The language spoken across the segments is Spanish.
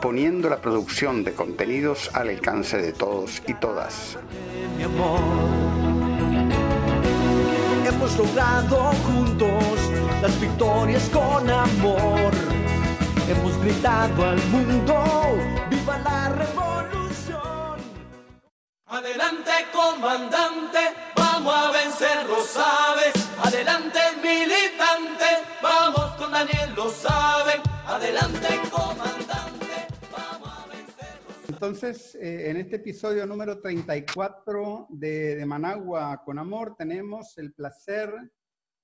poniendo la producción de contenidos al alcance de todos y todas. Hemos logrado juntos las victorias con amor. Hemos gritado al mundo, ¡viva la revolución! Adelante, comandante, vamos a vencer, lo sabes. Adelante, militante, vamos con Daniel, lo saben. Adelante, comandante. Entonces, eh, en este episodio número 34 de, Managua con Amor, tenemos el placer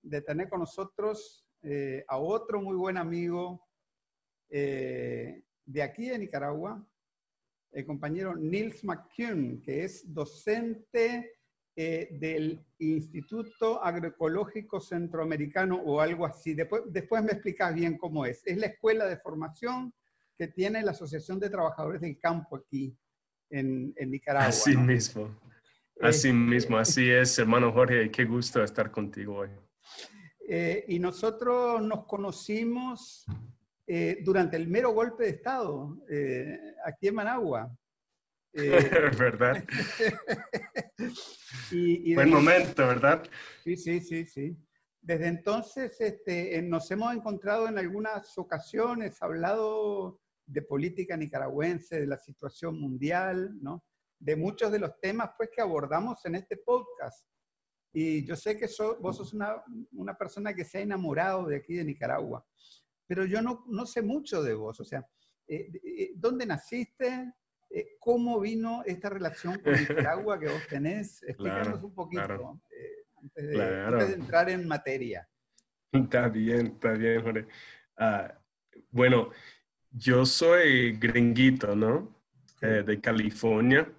de tener con nosotros eh, a otro muy buen amigo eh, de aquí de Nicaragua, el compañero Nils McCune, que es docente del Instituto Agroecológico Centroamericano o algo así. Después, después me explicas bien cómo es. Es la escuela de formación que tiene la Asociación de Trabajadores del Campo aquí en, en Nicaragua. Así ¿no? mismo. Así Este- mismo, así es, hermano Jorge. Qué gusto estar contigo hoy. Eh, y nosotros nos conocimos eh, durante el mero golpe de Estado, eh, aquí en Managua. Eh, ¿Verdad? y, y Buen desde- momento, ¿verdad? Sí, sí, sí, sí. Desde entonces este, eh, nos hemos encontrado en algunas ocasiones, hablado de política nicaragüense, de la situación mundial, ¿no? de muchos de los temas pues, que abordamos en este podcast. Y yo sé que so- vos sos una, una persona que se ha enamorado de aquí de Nicaragua, pero yo no, no sé mucho de vos. O sea, eh, eh, ¿dónde naciste? Eh, ¿Cómo vino esta relación con Nicaragua que vos tenés? Explícanos Claro, un poquito claro. antes, de, Claro. antes de entrar en materia. Está bien, está bien, Jorge. Ah, bueno, yo soy gringuito, ¿no? Eh, de California,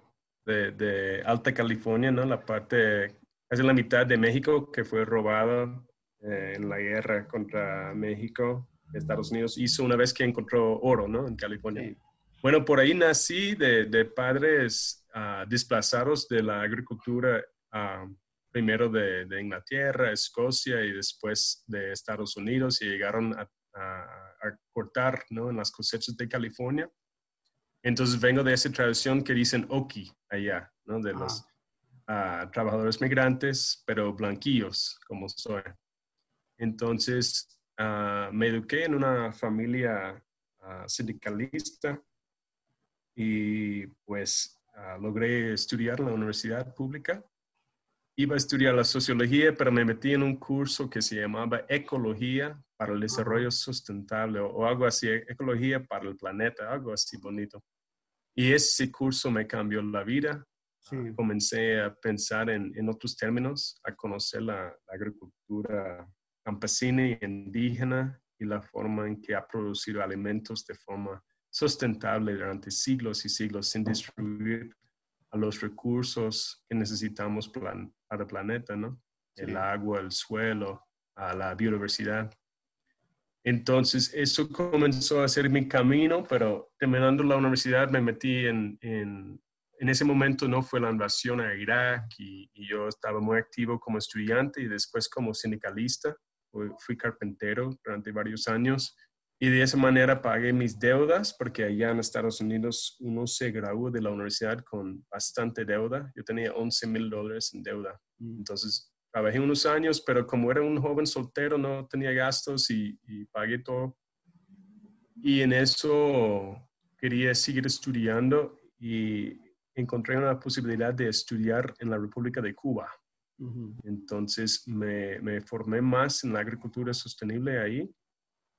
de, de Alta California, ¿no? La parte, casi la mitad de México que fue robada eh, en la guerra contra México. Estados Unidos hizo una vez que encontró oro, ¿no? En California. Sí. Bueno, por ahí nací de, de padres ah, desplazados de la agricultura, ah, primero de, de Inglaterra, Escocia y después de Estados Unidos y llegaron a, a- a cortar ¿no? en las cosechas de California. Entonces vengo de esa tradición que dicen Oki allá, ¿no? de Ah. los ah, trabajadores migrantes, pero blanquillos como soy. Entonces ah, me eduqué en una familia ah, sindicalista y pues logré estudiar en la universidad pública. Iba a estudiar la sociología, pero me metí en un curso que se llamaba Ecología para el Desarrollo Sustentable o, o algo así, Ecología para el Planeta, algo así bonito. Y ese curso me cambió la vida. Sí. Comencé a pensar en, en otros términos, a conocer la, la agricultura campesina y indígena y la forma en que ha producido alimentos de forma sustentable durante siglos y siglos sin destruir a los recursos que necesitamos plan- para el planeta, ¿no? El Sí. agua, el suelo, a la biodiversidad. Entonces, eso comenzó a ser mi camino, pero terminando la universidad me metí en, en, en ese momento no fue la invasión a Irak y, y yo estaba muy activo como estudiante y después como sindicalista. Fui, carpintero durante varios años y de esa manera pagué mis deudas porque allá en Estados Unidos uno se gradúa de la universidad con bastante deuda. Yo tenía 11 mil dólares en deuda. Mm. Entonces, trabajé unos años, pero como era un joven soltero, no tenía gastos y, y pagué todo. Y en eso quería seguir estudiando y encontré una posibilidad de estudiar en la República de Cuba. Ujú. Entonces me, me formé más en la agricultura sostenible ahí,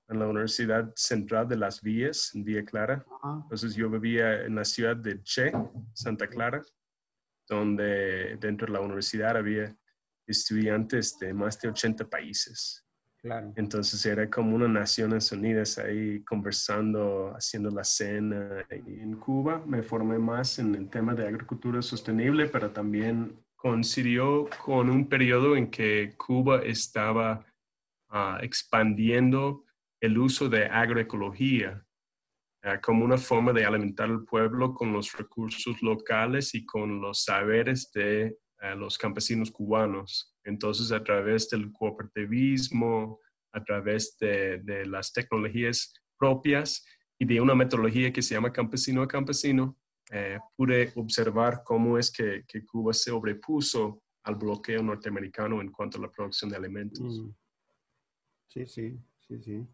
en la Universidad Central de Las Villas, en Villa Clara. Ajá. Entonces yo vivía en la ciudad de Che, Santa Clara, donde dentro de la universidad había estudiantes de más de 80 países. Claro. Entonces era como una Naciones Unidas ahí conversando, haciendo la cena. Y en Cuba me formé más en el tema de agricultura sostenible, pero también coincidió con un periodo en que Cuba estaba ah, expandiendo el uso de agroecología ah, como una forma de alimentar al pueblo con los recursos locales y con los saberes de ah, los campesinos cubanos. Entonces, a través del cooperativismo, a través de, de las tecnologías propias y de una metodología que se llama campesino a campesino, eh, pude observar cómo es que, que, Cuba se sobrepuso al bloqueo norteamericano en cuanto a la producción de alimentos. Mm. Sí, sí, sí, sí.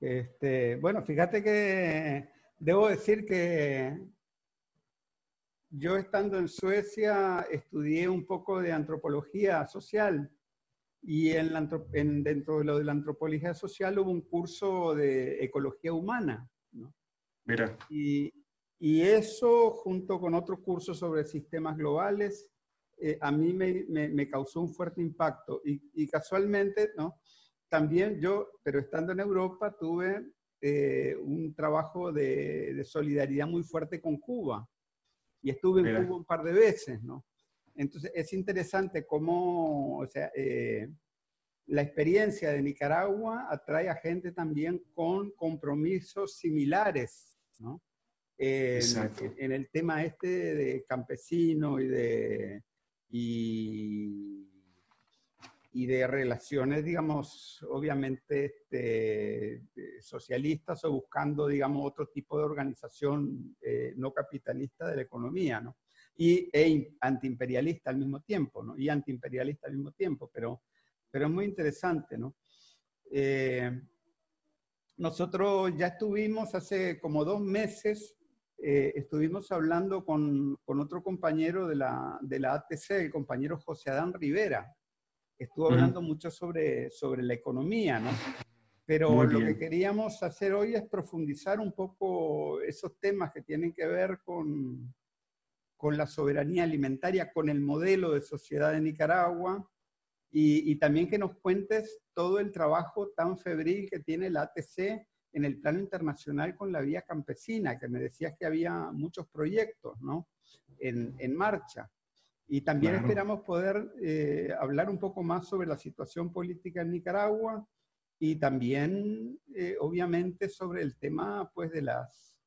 Este, bueno, fíjate que debo decir que yo estando en Suecia estudié un poco de antropología social y en, en dentro de lo de la antropología social hubo un curso de ecología humana. ¿no? Mira. Y, y eso, junto con otro curso sobre sistemas globales, eh, a mí me, me, causó un fuerte impacto. Y, y, casualmente, ¿no? También yo, pero estando en Europa, tuve eh, un trabajo de, de, solidaridad muy fuerte con Cuba. Y estuve en Cuba un par de veces, ¿no? Entonces, es interesante cómo, o sea, eh, la experiencia de Nicaragua atrae a gente también con compromisos similares, ¿no? en, el tema este de campesino y de, y, de relaciones, digamos, obviamente este, socialistas o buscando, digamos, otro tipo de organización eh, no capitalista de la economía, ¿no? Y e antiimperialista al mismo tiempo, ¿no? Y antiimperialista al mismo tiempo, pero, pero es muy interesante, ¿no? Eh, nosotros ya estuvimos hace como dos meses eh, estuvimos hablando con, con, otro compañero de la, de la ATC, el compañero José Adán Rivera. Estuvo hablando mucho sobre, sobre la economía, ¿no? Pero lo que queríamos hacer hoy es profundizar un poco esos temas que tienen que ver con, con la soberanía alimentaria, con el modelo de sociedad de Nicaragua y, y también que nos cuentes todo el trabajo tan febril que tiene la ATC en el plano internacional con la vía campesina, que me decías que había muchos proyectos ¿no? en, en marcha. Y también esperamos poder eh, hablar un poco más sobre la situación política en Nicaragua y también, eh, obviamente, sobre el tema pues, de, las,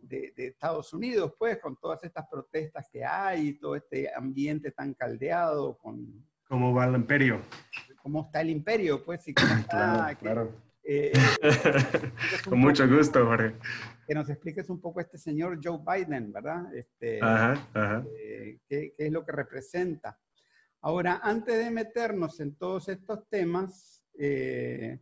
de, de, Estados Unidos, pues, con todas estas protestas que hay, todo este ambiente tan caldeado. Con, ¿Cómo va el imperio? ¿Cómo está el imperio? Pues, y cómo está, claro. Eh, Con mucho gusto, Jorge. Que nos expliques un poco este señor Joe Biden, ¿verdad? Este, eh, ¿qué, es lo que representa? Ahora, antes de meternos en todos estos temas, eh,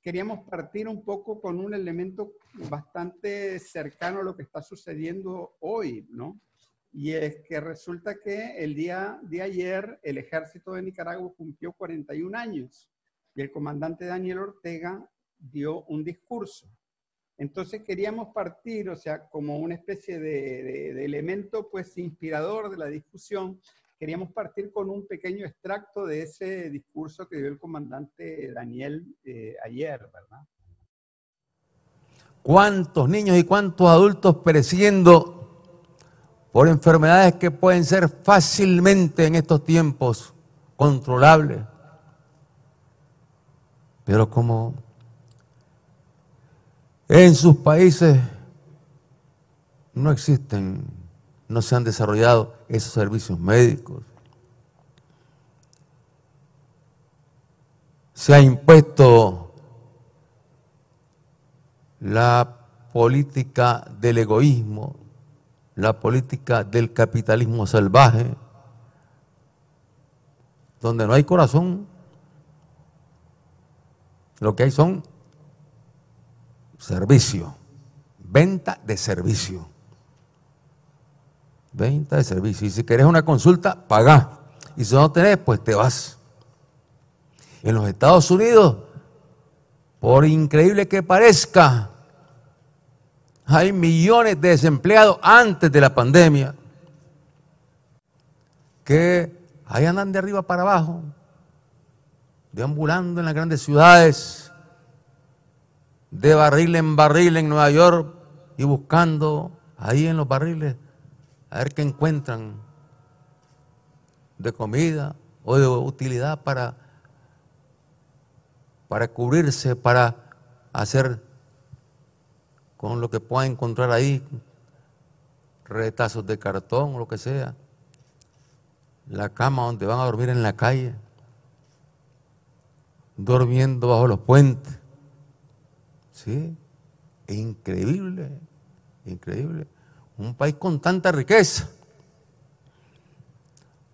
queríamos partir un poco con un elemento bastante cercano a lo que está sucediendo hoy, ¿no? Y es que resulta que el día de ayer el ejército de Nicaragua cumplió 41 años y el comandante Daniel Ortega dio un discurso. Entonces queríamos partir, o sea, como una especie de, elemento pues inspirador de la discusión, queríamos partir con un pequeño extracto de ese discurso que dio el comandante Daniel eh, ayer, ¿verdad? ¿Cuántos niños y cuántos adultos pereciendo por enfermedades que pueden ser fácilmente en estos tiempos controlables? Pero como en sus países no existen, no se han desarrollado esos servicios médicos, se ha impuesto la política del egoísmo, la política del capitalismo salvaje, donde no hay corazón, lo que hay son servicio, venta de servicio. Venta de servicio. Y si querés una consulta, paga. Y si no tenés, pues te vas. En los Estados Unidos, por increíble que parezca, hay millones de desempleados antes de la pandemia que ahí andan de arriba para abajo deambulando en las grandes ciudades, de barril en barril en Nueva York y buscando ahí en los barriles a ver qué encuentran. de comida o de utilidad para, para cubrirse, para hacer con lo que puedan encontrar ahí, retazos de cartón o lo que sea, la cama donde van a dormir en la calle, durmiendo bajo los puentes. ¿Sí? Increíble, increíble. Un país con tanta riqueza,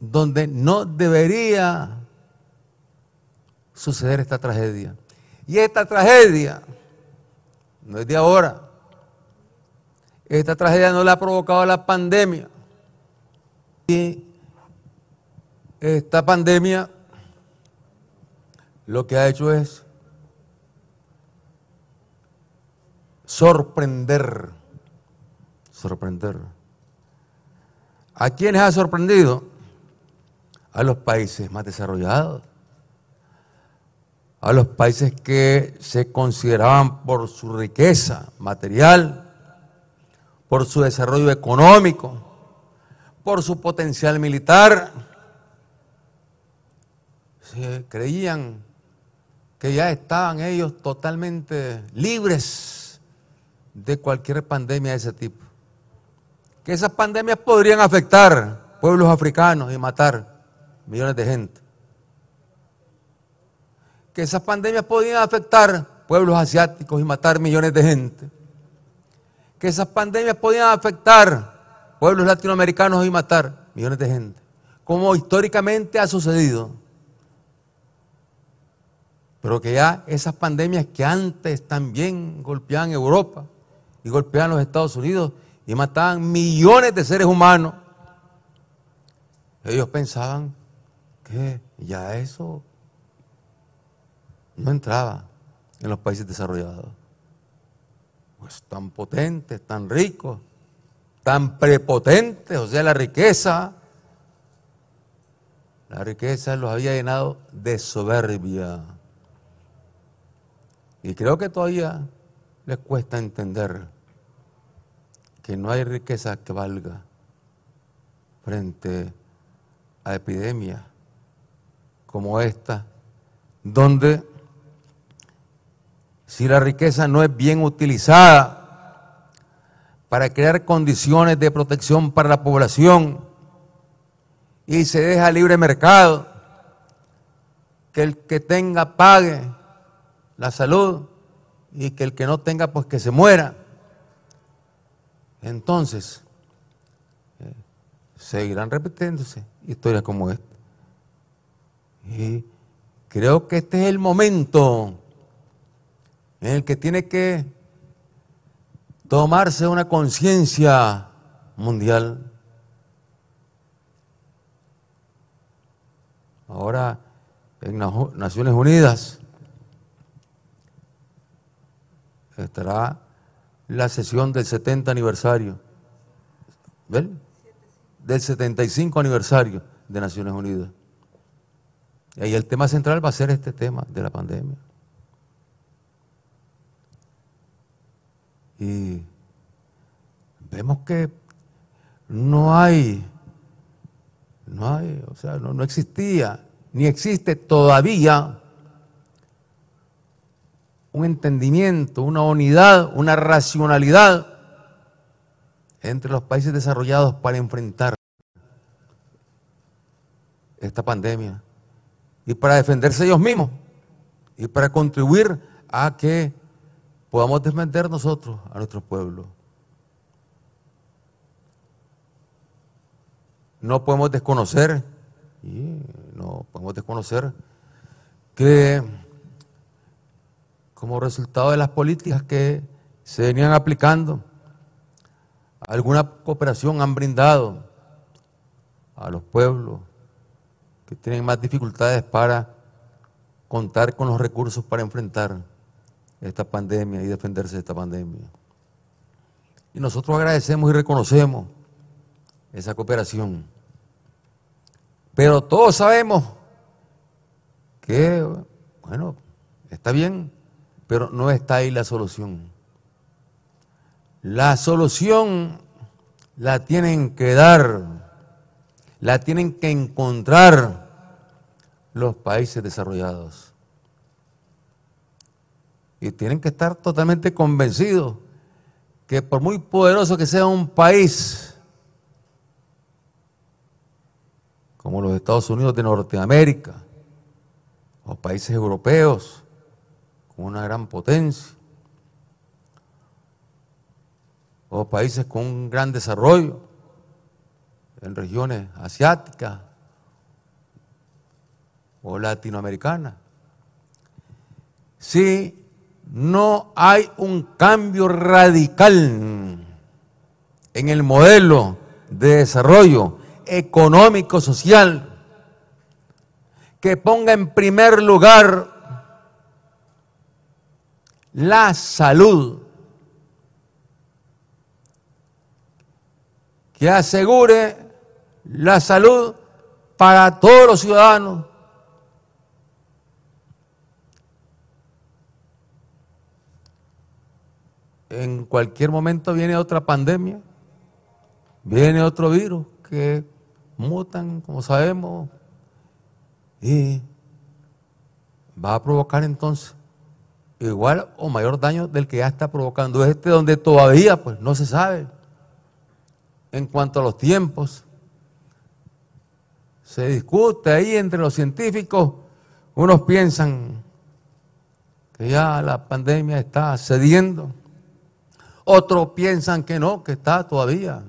donde no debería suceder esta tragedia. Y esta tragedia no es de ahora. Esta tragedia no la ha provocado la pandemia. Y esta pandemia lo que ha hecho es sorprender, sorprender. ¿A quiénes ha sorprendido? A los países más desarrollados, a los países que se consideraban por su riqueza material, por su desarrollo económico, por su potencial militar. Se creían que ya estaban ellos totalmente libres de cualquier pandemia de ese tipo. Que esas pandemias podrían afectar pueblos africanos y matar millones de gente. Que esas pandemias podrían afectar pueblos asiáticos y matar millones de gente que esas pandemias podían afectar pueblos latinoamericanos y matar millones de gente, como históricamente ha sucedido. Pero que ya esas pandemias que antes también golpeaban Europa y golpeaban los Estados Unidos y mataban millones de seres humanos, ellos pensaban que ya eso no entraba en los países desarrollados pues tan potentes, tan ricos, tan prepotentes, o sea, la riqueza, la riqueza los había llenado de soberbia. Y creo que todavía les cuesta entender que no hay riqueza que valga frente a epidemias como esta, donde si la riqueza no es bien utilizada para crear condiciones de protección para la población y se deja libre mercado, que el que tenga pague la salud y que el que no tenga pues que se muera. Entonces, eh, seguirán repitiéndose historias como esta. Y creo que este es el momento en el que tiene que tomarse una conciencia mundial. Ahora en Naciones Unidas estará la sesión del 70 aniversario, ¿ven? Del 75 aniversario de Naciones Unidas. Y el tema central va a ser este tema de la pandemia. Y vemos que no hay, no hay, o sea, no, existía, ni existe todavía un entendimiento, una unidad, una racionalidad entre los países desarrollados para enfrentar esta pandemia y para defenderse ellos mismos y para contribuir a que podamos defender nosotros a nuestro pueblo. No podemos desconocer, no podemos desconocer que como resultado de las políticas que se venían aplicando, alguna cooperación han brindado a los pueblos que tienen más dificultades para contar con los recursos para enfrentar esta pandemia y defenderse de esta pandemia. Y nosotros agradecemos y reconocemos esa cooperación. Pero todos sabemos que, bueno, está bien, pero no está ahí la solución. La solución la tienen que dar la tienen que encontrar los países desarrollados. Y tienen que estar totalmente convencidos que por muy poderoso que sea un país, como los Estados Unidos de Norteamérica, o países europeos, una gran potencia, o países con un gran desarrollo en regiones asiáticas o latinoamericanas. Si no hay un cambio radical en el modelo de desarrollo económico, social, que ponga en primer lugar la salud, que asegure la salud para todos los ciudadanos. En cualquier momento viene otra pandemia, viene otro virus que mutan, como sabemos, y va a provocar entonces igual o mayor daño del que ya está provocando. Este, donde todavía pues no se sabe. En cuanto a los tiempos. Se discute ahí entre los científicos, unos piensan que ya la pandemia está cediendo, otros piensan que no, que está todavía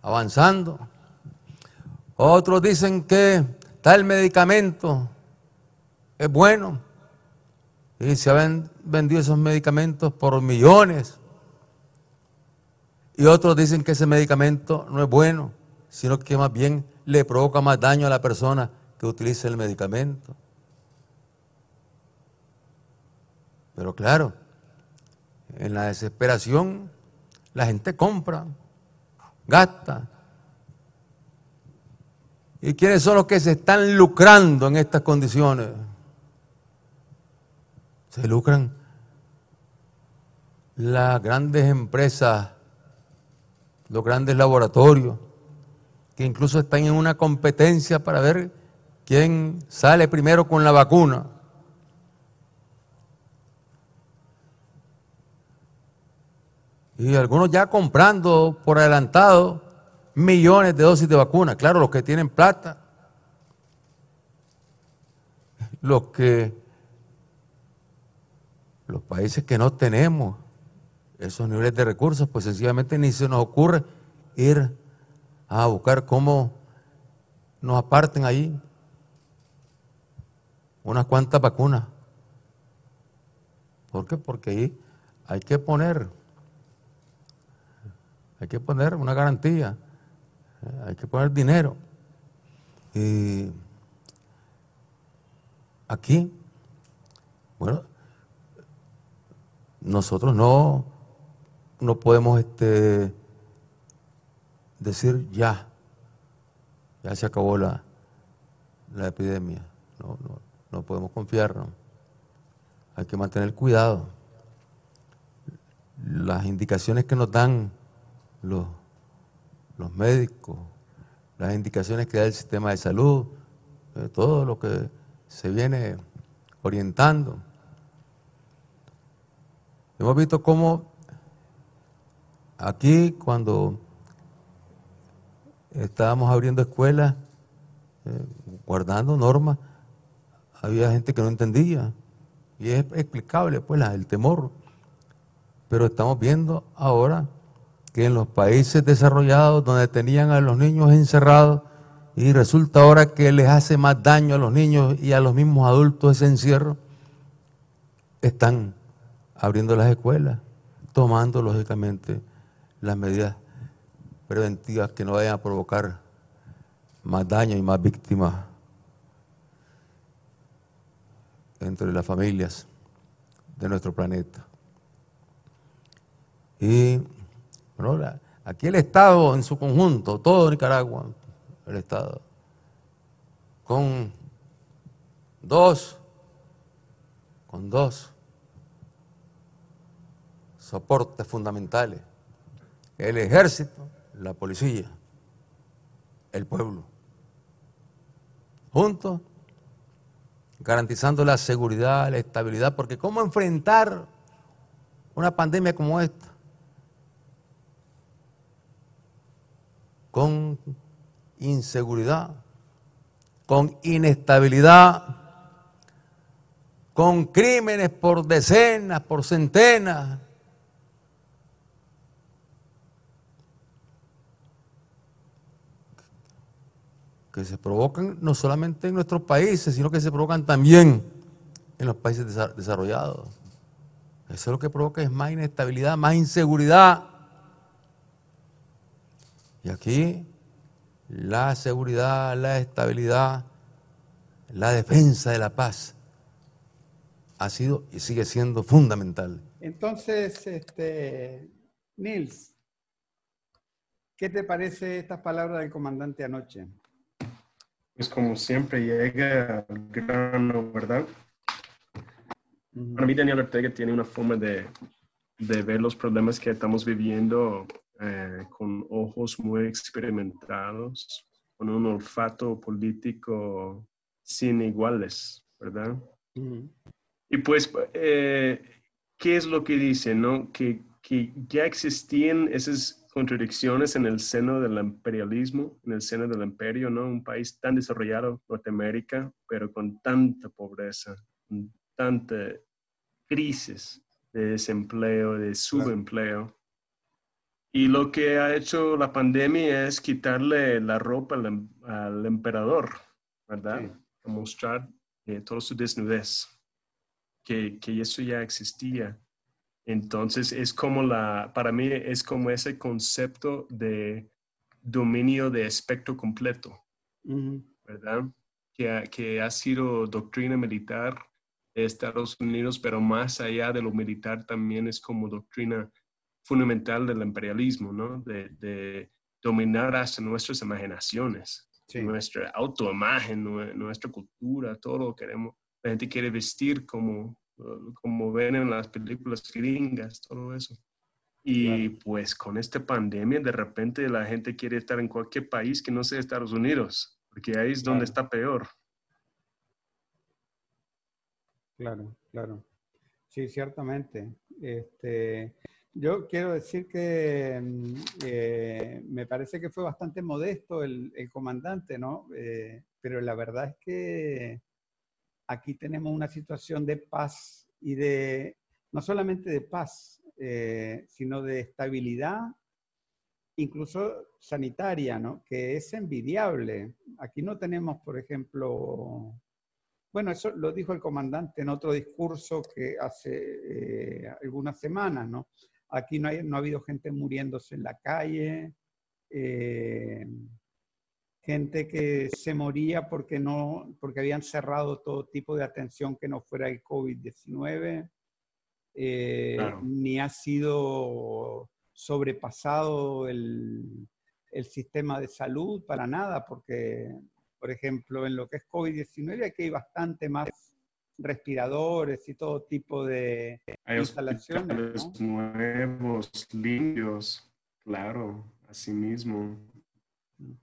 avanzando, otros dicen que tal medicamento es bueno y se han vendido esos medicamentos por millones. Y otros dicen que ese medicamento no es bueno, sino que más bien le provoca más daño a la persona que utiliza el medicamento. Pero claro, en la desesperación la gente compra, gasta, ¿Y quiénes son los que se están lucrando en estas condiciones? Se lucran las grandes empresas, los grandes laboratorios, que incluso están en una competencia para ver quién sale primero con la vacuna. Y algunos ya comprando por adelantado millones de dosis de vacuna. Claro, los que tienen plata, los que, los países que no tenemos esos niveles de recursos, pues sencillamente ni se nos ocurre ir a buscar cómo nos aparten ahí unas cuantas vacunas. ¿Por qué? Porque ahí hay que poner, hay que poner una garantía hay que poner dinero. Y aquí, bueno, nosotros no, no podemos este, decir ya, ya se acabó la, la epidemia. No, no, no podemos confiarnos. Hay que mantener cuidado. Las indicaciones que nos dan los los médicos, las indicaciones que da el sistema de salud, eh, todo lo que se viene orientando. Hemos visto cómo aquí cuando estábamos abriendo escuelas, eh, guardando normas, había gente que no entendía. Y es explicable, pues, el temor. Pero estamos viendo ahora que en los países desarrollados donde tenían a los niños encerrados y resulta ahora que les hace más daño a los niños y a los mismos adultos ese encierro, están abriendo las escuelas, tomando lógicamente las medidas preventivas que no vayan a provocar más daño y más víctimas entre las familias de nuestro planeta. Y aquí el Estado en su conjunto, todo Nicaragua, el Estado, con dos, con dos soportes fundamentales, el ejército, la policía. el pueblo. Juntos, garantizando la seguridad, la estabilidad, porque ¿cómo enfrentar una pandemia como esta? Con inseguridad, con inestabilidad, con crímenes por decenas, por centenas. Que se provocan no solamente en nuestros países, sino que se provocan también en los países desarrollados. Eso es lo que provoca es más inestabilidad, más inseguridad. Y aquí la seguridad, la estabilidad, la defensa de la paz ha sido y sigue siendo fundamental. Entonces, este, Nils, ¿qué te parece estas palabras del comandante anoche? Pues como siempre llega al grano, ¿verdad? Para mí Daniel Ortega tiene una forma de, de ver los problemas que estamos viviendo eh, con ojos muy experimentados, con un olfato político sin iguales, ¿verdad? Y pues, eh, ¿qué es lo que dice? No? Que, que ya existían esas contradicciones en el seno del imperialismo, en el seno del imperio, ¿no? Un país tan desarrollado, Norteamérica, pero con tanta pobreza, con tanta crisis de desempleo, de subempleo. Y lo que ha hecho la pandemia es quitarle la ropa al, em, emperador, ¿verdad? A mostrar eh, toda su desnudez, que, que eso ya existía. Entonces es como la, para mí es como ese concepto de dominio de espectro completo, ¿verdad? Que, que, ha sido doctrina militar de Estados Unidos, pero más allá de lo militar también es como doctrina fundamental del imperialismo, ¿no? De, de dominar hasta nuestras imaginaciones, nuestra autoimagen, nuestra cultura, todo lo que queremos. La gente quiere vestir como, como ven en las películas gringas, todo eso. Y pues con esta pandemia, de repente la gente quiere estar en cualquier país que no sea Estados Unidos, porque ahí es donde está peor. Claro, claro. Sí, ciertamente. Este, yo quiero decir que mm, eh, me parece que fue bastante modesto el, comandante, ¿no? Eh, pero la verdad es que aquí tenemos una situación de paz y de, no solamente de paz, eh, sino de estabilidad, incluso sanitaria, ¿no? que es envidiable. Aquí no tenemos, por ejemplo, bueno, eso lo dijo el comandante en otro discurso que hace eh, algunas semanas, ¿no? Aquí no, ha habido gente muriéndose en la calle. Eh, gente que se moría porque, no, porque habían cerrado todo tipo de atención que no fuera el COVID-19, eh, ni ha sido sobrepasado el, el, sistema de salud para nada, porque, por ejemplo, en lo que es COVID-19 aquí hay bastante más respiradores y todo tipo de hay instalaciones. nuevos, limpios, claro, así mismo.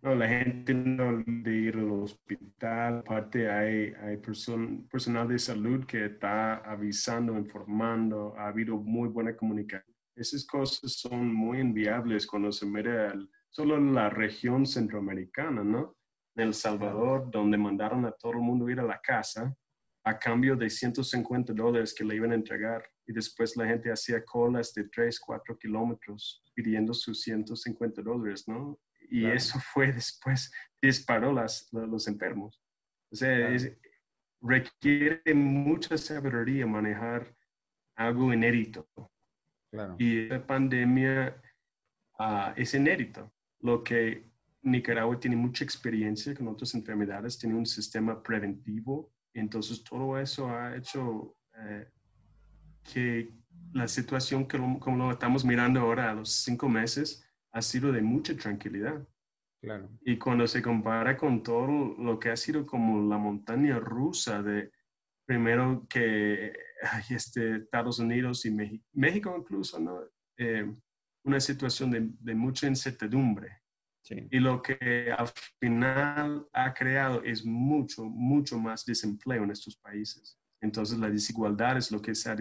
No, la gente no de ir al hospital, aparte hay, hay personal de salud que está avisando, informando, ha habido muy buena comunicación. Esas cosas son muy enviables cuando se mira solo en la región centroamericana, ¿no? En El Salvador, donde mandaron a todo el mundo ir a la casa a cambio de 150 dólares que le iban a entregar y después la gente hacía colas de 3, 4 kilómetros pidiendo sus 150 dólares, ¿no? Y eso fue después, disparó las, los enfermos. O sea, requiere mucha sabiduría manejar algo inédito. Y la pandemia ah, es inédito. Lo que Nicaragua tiene mucha experiencia con otras enfermedades, tiene un sistema preventivo. Entonces, todo eso ha hecho eh, que la situación que como lo estamos mirando ahora a los cinco meses, ha sido de mucha tranquilidad. Claro. Y cuando se compara con todo lo que ha sido como la montaña rusa de primero que hay este, Estados Unidos y México, México incluso, ¿no? Eh, una situación de, de, mucha incertidumbre. Sí. Y lo que al final ha creado es mucho, mucho más desempleo en estos países. Entonces la desigualdad es lo que se ha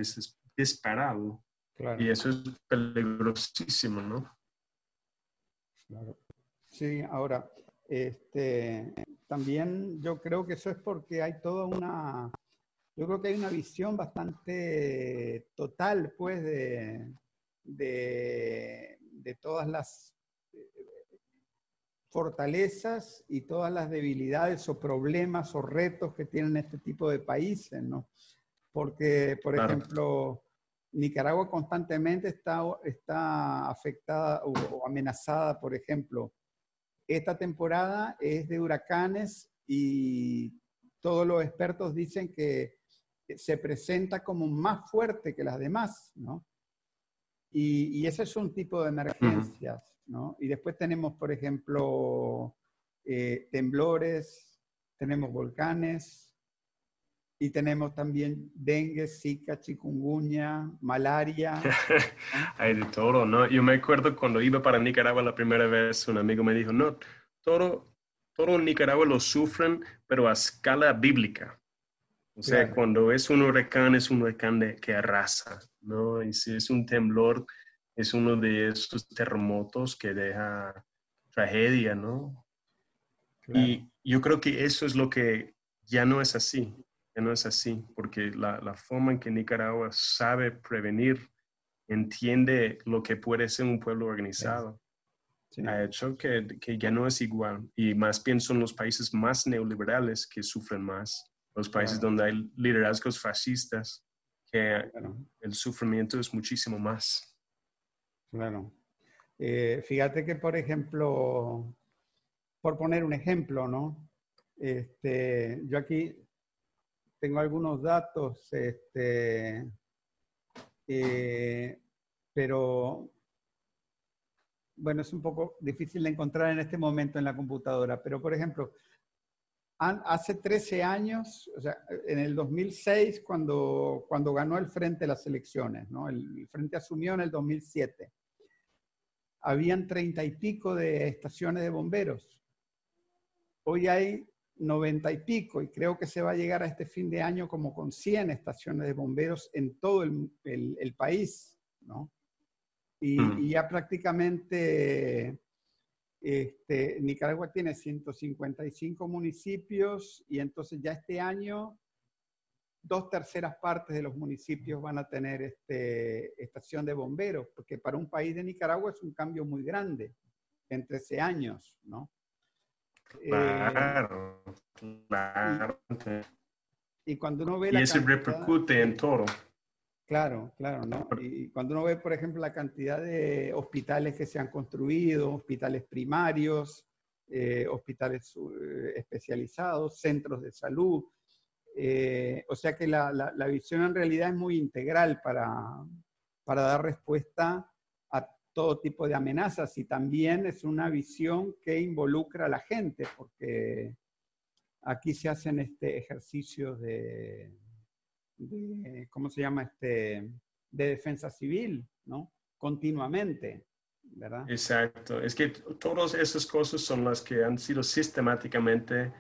disparado Claro, y eso es peligrosísimo, ¿no? Claro. Sí, ahora, este, también yo creo que eso es porque hay toda una, yo creo que hay una visión bastante total, pues, de, de, de todas las eh, fortalezas y todas las debilidades o problemas o retos que tienen este tipo de países, ¿no? Porque, por Claro. ejemplo, Nicaragua constantemente está, está afectada o, o amenazada, por ejemplo, esta temporada es de huracanes y todos los expertos dicen que se presenta como más fuerte que las demás, ¿no? Y, y ese es un tipo de emergencias, ¿no? Y después tenemos, por ejemplo, eh, temblores, tenemos volcanes y tenemos también dengue, zika, chikungunya, malaria. Hay de todo, ¿no? Yo me acuerdo cuando iba para Nicaragua la primera vez, un amigo me dijo, no, todo, todo en Nicaragua lo sufren, pero a escala bíblica. O sea, Claro. cuando es un huracán, es un huracán de- que arrasa, ¿no? Y si es un temblor, es uno de esos terremotos que deja tragedia, ¿no? Y yo creo que eso es lo que ya no es así, ya no es así, porque la, la forma en que Nicaragua sabe prevenir, entiende lo que puede ser un pueblo organizado, Sí, ha hecho que, que ya no es igual. Y más bien son los países más neoliberales que sufren más, los países Claro. donde hay liderazgos fascistas, que claro. el sufrimiento es muchísimo más. Claro. Eh, fíjate que, por ejemplo, por poner un ejemplo, ¿no? Este, yo aquí tengo algunos datos, este, eh, pero bueno, es un poco difícil de encontrar en este momento en la computadora, pero por ejemplo, hace 13 años, o sea, en el 2006, cuando, cuando ganó el Frente las elecciones, ¿no? El, el Frente asumió en el 2007. Habían treinta y pico de estaciones de bomberos. Hoy hay noventa y pico y creo que se va a llegar a este fin de año como con 100 estaciones de bomberos en todo el, el- el país, ¿no? Y, Mm. y ya prácticamente este, Nicaragua tiene 155 municipios y entonces ya este año dos terceras partes de los municipios van a tener este, estación de bomberos, porque para un país de Nicaragua es un cambio muy grande en 13 años, ¿no? Eh, Claro, claro. y cuando uno ve Y la eso cantidad- repercute en todo. Claro, claro, ¿no? Y cuando uno ve, por ejemplo, la cantidad de hospitales que se han construido, hospitales primarios, eh, hospitales eh, especializados, centros de salud, eh, o sea que la, la- la visión en realidad es muy integral para, para dar respuesta a todo tipo de amenazas y también es una visión que involucra a la gente, porque aquí se hacen este ejercicios de, de, ¿cómo se llama? Este, de defensa civil, ¿no? Continuamente, ¿verdad? Exacto. Es que todas esas cosas son las que han sido sistemáticamente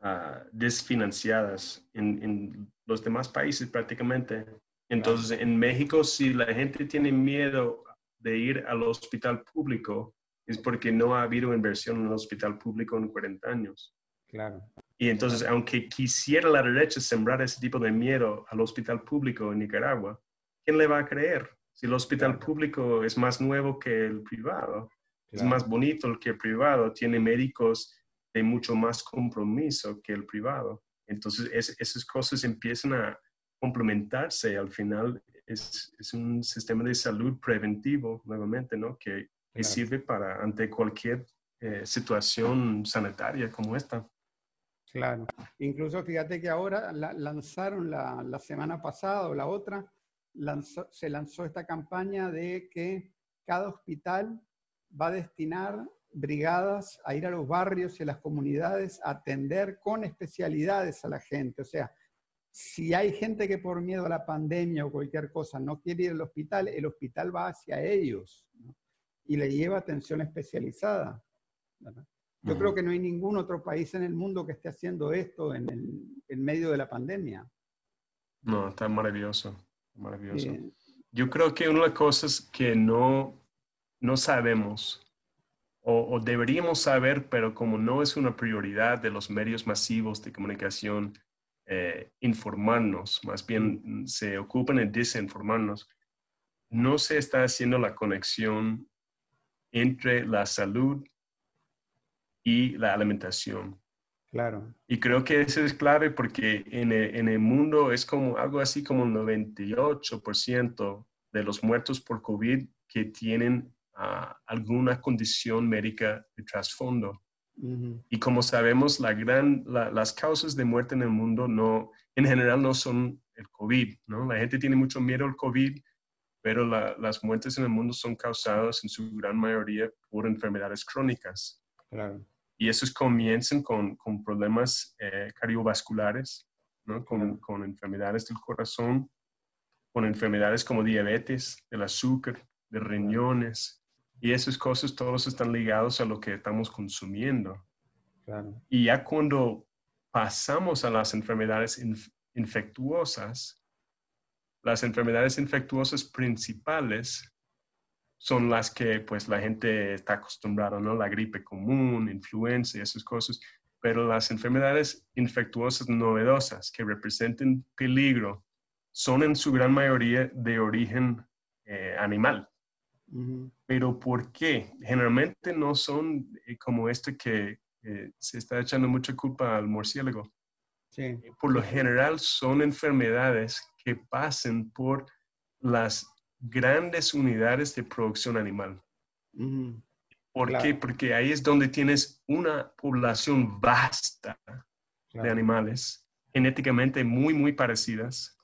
ah, desfinanciadas en, en los demás países prácticamente. Entonces, en México, si la gente tiene miedo de ir al hospital público, es porque no ha habido inversión en el hospital público en 40 años. Claro, Y entonces, aunque quisiera la derecha sembrar ese tipo de miedo al hospital público en Nicaragua, ¿quién le va a creer? Si el hospital Claro. público es más nuevo que el privado, es más bonito el que el privado, tiene médicos de mucho más compromiso que el privado. Entonces, es- esas cosas empiezan a complementarse. Al final, es, es un sistema de salud preventivo, nuevamente, ¿no? Que, Claro. sirve para ante cualquier eh, situación sanitaria como esta. Claro. Incluso fíjate que ahora la- lanzaron la, la semana pasada o la otra, lanzó- se lanzó esta campaña de que cada hospital va a destinar brigadas a ir a los barrios y a las comunidades a atender con especialidades a la gente. O sea, si hay gente que por miedo a la pandemia o cualquier cosa no quiere ir al hospital, el hospital va hacia ellos ¿no? y le lleva atención especializada. ¿verdad? Yo creo que no hay ningún otro país en el mundo que esté haciendo esto en, el, en medio de la pandemia. No, está maravilloso, maravilloso. Yo creo que una de las cosas que no, no sabemos o, o deberíamos saber, pero como no es una prioridad de los medios masivos de comunicación, eh, informarnos, más bien mm, se ocupan en desinformarnos, no se está haciendo la conexión entre la salud y la alimentación. claro, Y creo que eso es clave porque en el, en el mundo es como algo así como el 98% de los muertos por COVID que tienen ah, alguna condición médica de trasfondo. Y como sabemos, la gran, la- las causas de muerte en el mundo no, en general no son el COVID, ¿no? La gente tiene mucho miedo al COVID, pero la- las muertes en el mundo son causadas en su gran mayoría por enfermedades crónicas claro, y esos comienzan con, con problemas eh, cardiovasculares, ¿no? con, Claro. con enfermedades del corazón, con enfermedades como diabetes, del azúcar, de riñones. Y esas cosas todos están ligados a lo que estamos consumiendo. claro, Y ya cuando pasamos a las enfermedades inf- infectuosas, las enfermedades infectuosas principales son las que pues la gente está acostumbrada, ¿no? La gripe común, influenza y esas cosas. Pero las enfermedades infectuosas novedosas que representen peligro son en su gran mayoría de origen eh, animal. Pero ¿por qué? Generalmente no son eh, como este que eh, se está echando mucha culpa al murciélago. sí, Por lo general son enfermedades que pasan por las grandes unidades de producción animal. ¿Por Claro. qué? Porque ahí es donde tienes una población vasta de claro, animales, genéticamente muy, muy parecidas,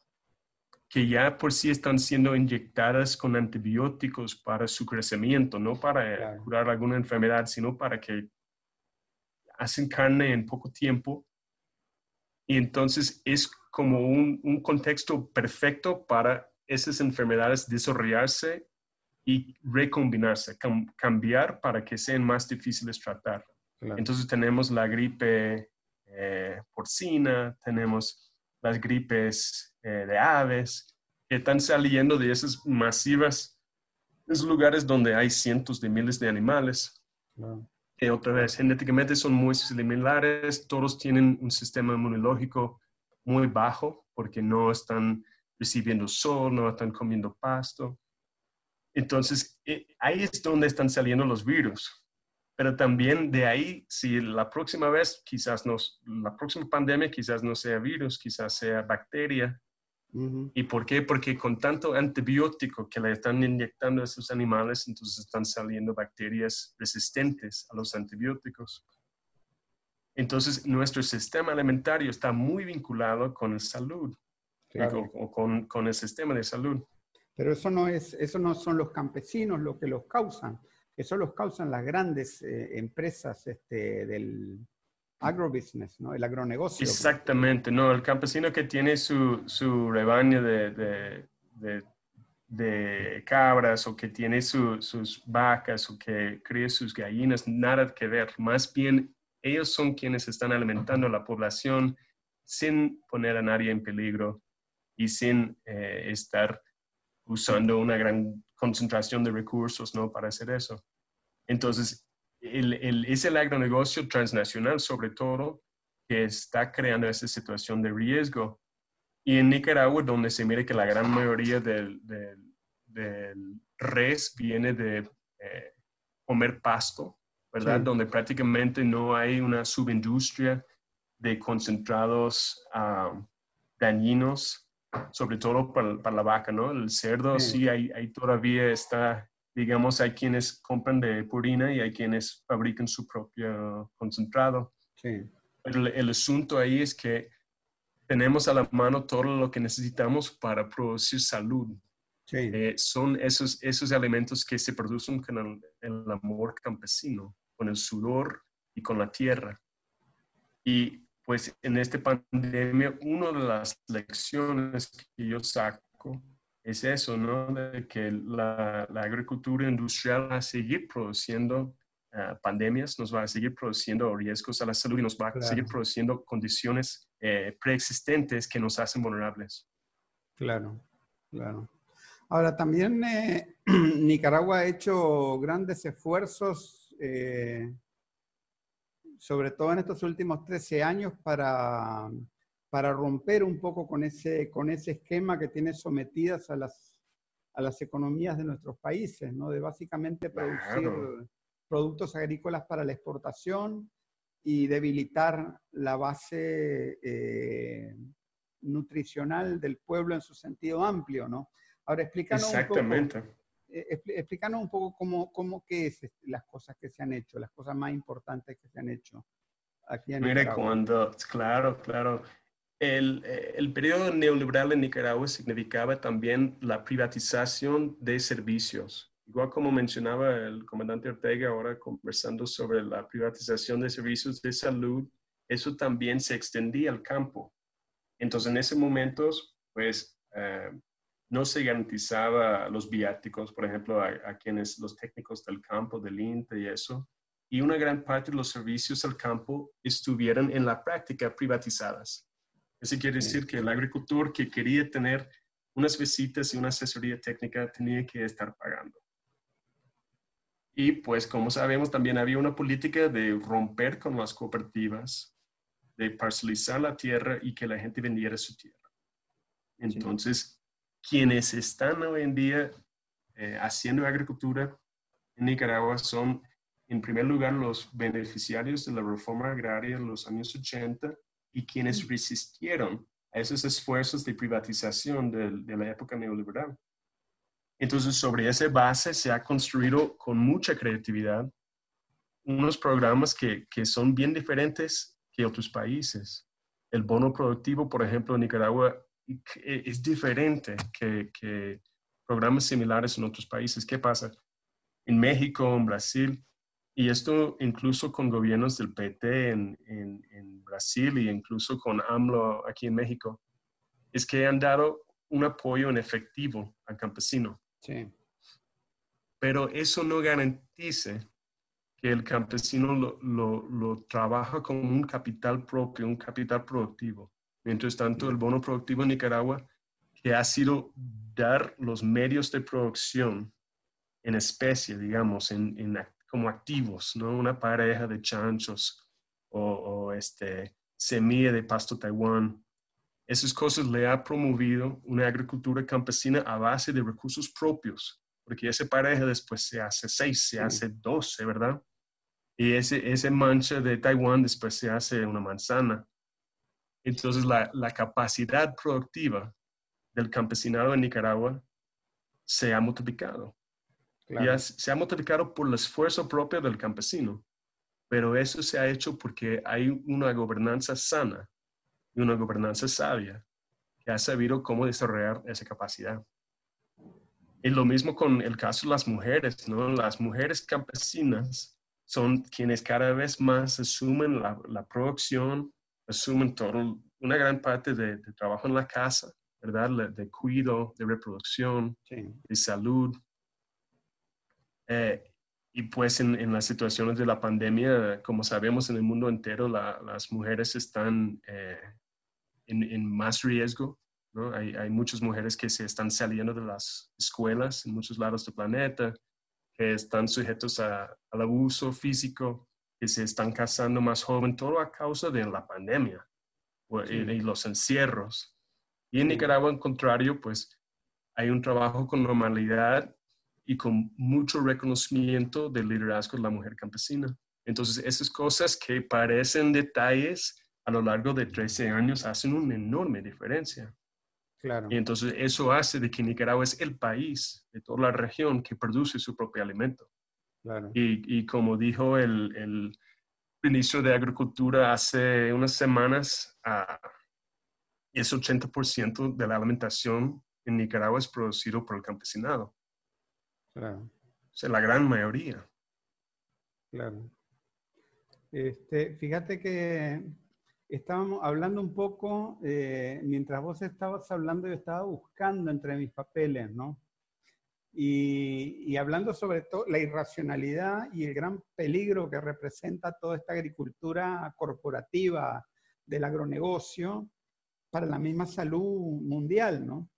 que ya por sí están siendo inyectadas con antibióticos para su crecimiento, no para Claro. curar alguna enfermedad, sino para que hacen carne en poco tiempo. Y entonces es como un, un contexto perfecto para esas enfermedades desarrollarse y recombinarse, cam- cambiar para que sean más difíciles tratar. claro, Entonces tenemos la gripe eh, porcina, tenemos las gripes eh, de aves, que están saliendo de esas masivas, esos lugares donde hay cientos de miles de animales, que otra vez genéticamente son muy similares, todos tienen un sistema inmunológico muy bajo porque no están recibiendo sol, no están comiendo pasto. Entonces, eh, ahí es donde están saliendo los virus. Pero también de ahí, si la próxima vez, quizás no, la próxima pandemia quizás no sea virus, quizás sea bacteria. ujú, ¿Y por qué? Porque con tanto antibiótico que le están inyectando a esos animales, entonces están saliendo bacterias resistentes a los antibióticos. Entonces, nuestro sistema alimentario está muy vinculado con la salud claro. o, o con, con el sistema de salud. Pero eso no es, eso no son los campesinos los que los causan. Eso los causan las grandes eh, empresas este, del agrobusiness, ¿no? El agronegocio. Exactamente, no, el campesino que tiene su, su rebaño de, de, de- de cabras o que tiene su- sus vacas o que cría sus gallinas, nada que ver. Más bien, ellos son quienes están alimentando a la población sin poner a nadie en peligro y sin eh, estar usando una gran concentración de recursos ¿no? para hacer eso. Entonces, el, el- es el agronegocio transnacional, sobre todo, que está creando esa situación de riesgo. Y en Nicaragua, donde se mire que la gran mayoría del, del- del res viene de eh, comer pasto, ¿verdad? Sí. Donde prácticamente no hay una subindustria de concentrados ah, dañinos, sobre todo para, para la vaca, ¿no? El cerdo Sí. sí, hay, hay todavía está, digamos, hay quienes compran de purina y hay quienes fabrican su propio concentrado. Sí, Pero el, el asunto ahí es que tenemos a la mano todo lo que necesitamos para producir salud. sí, Eh, son esos, esos alimentos que se producen con el, el amor campesino, con el sudor y con la tierra. Y pues en esta pandemia, una de las lecciones que yo saco es eso, ¿no? De que la, la agricultura industrial va a seguir produciendo ah, pandemias, nos va a seguir produciendo riesgos a la salud y nos va a seguir produciendo condiciones eh, preexistentes que nos hacen vulnerables. Claro, claro. Ahora, también eh, Nicaragua ha hecho grandes esfuerzos, eh, sobre todo en estos últimos 13 años, para, para romper un poco con ese, con ese esquema que tiene sometidas a las, a las economías de nuestros países, ¿no? de básicamente producir productos agrícolas para la exportación y debilitar la base eh, nutricional del pueblo en su sentido amplio, ¿no? Ahora, explícanos Exactamente. un poco, explícanos un poco cómo, cómo qué es este, las cosas que se han hecho, las cosas más importantes que se han hecho aquí en Mire, cuando, claro, claro. El, eh, el, periodo neoliberal en Nicaragua significaba también la privatización de servicios. Igual como mencionaba el comandante Ortega ahora conversando sobre la privatización de servicios de salud, eso también se extendía al campo. Entonces, en ese momento, pues, eh, no se garantizaba los viáticos, por ejemplo, a, quienes los técnicos del campo, del INTE y eso, y una gran parte de los servicios al campo estuvieron en la práctica privatizadas. Eso quiere decir que el agricultor que quería tener unas visitas y una asesoría técnica tenía que estar pagando. Y pues como sabemos, también había una política de romper con las cooperativas, de parcelizar la tierra y que la gente vendiera su tierra. Entonces, quienes están hoy en día eh, haciendo agricultura en Nicaragua son, en primer lugar, los beneficiarios de la reforma agraria en los años 80 y quienes resistieron a esos esfuerzos de privatización de, la época neoliberal. Entonces, sobre esa base se ha construido con mucha creatividad unos programas que, que son bien diferentes que otros países. El bono productivo, por ejemplo, en Nicaragua es diferente que, programas similares en otros países. ¿Qué pasa? En México, en Brasil, y esto incluso con gobiernos del PT en, en, Brasil y incluso con AMLO aquí en México, es que han dado un apoyo en efectivo al campesino. Sí. Pero eso no garantiza que el campesino lo, lo, lo trabaja como un capital propio, un capital productivo. Mientras tanto, el bono productivo en Nicaragua, que ha sido dar los medios de producción en especie, digamos, en, como activos, ¿no? Una pareja de chanchos o, este, semilla de pasto Taiwán. Esas cosas le ha promovido una agricultura campesina a base de recursos propios, porque esa pareja después se hace seis, se hace doce, ¿verdad? Y ese, ese mancha de Taiwán después se hace una manzana. Entonces, la, capacidad productiva del campesinado en Nicaragua se ha multiplicado. se ha multiplicado por el esfuerzo propio del campesino, pero eso se ha hecho porque hay una gobernanza sana y una gobernanza sabia que ha sabido cómo desarrollar esa capacidad. Y lo mismo con el caso de las mujeres, ¿no? Las mujeres campesinas son quienes cada vez más asumen la, la producción asumen todo, una gran parte de, trabajo en la casa, ¿verdad? De cuidado, de reproducción, de salud. Eh, y pues en, las situaciones de la pandemia, como sabemos en el mundo entero, las mujeres están eh, en, más riesgo. ¿no? Hay, hay, muchas mujeres que se están saliendo de las escuelas en muchos lados del planeta, que están sujetos al abuso físico, que se están casando más joven, todo a causa de la pandemia y, los encierros. Y en Nicaragua, en contrario, pues hay un trabajo con normalidad y con mucho reconocimiento del liderazgo de la mujer campesina. Entonces, esas cosas que parecen detalles a lo largo de 13 años hacen una enorme diferencia. Claro. Y entonces eso hace de que Nicaragua es el país de toda la región que produce su propio alimento. Y, como dijo el, ministro de Agricultura hace unas semanas, uh, es 80% de la alimentación en Nicaragua es producido por el campesinado. Claro. O sea, la gran mayoría. Claro. Este, fíjate que estábamos hablando un poco, eh, mientras vos estabas hablando, yo estaba buscando entre mis papeles, ¿no? Y, y hablando sobre todo la irracionalidad y el gran peligro que representa toda esta agricultura corporativa del agronegocio para la misma salud mundial, ¿no?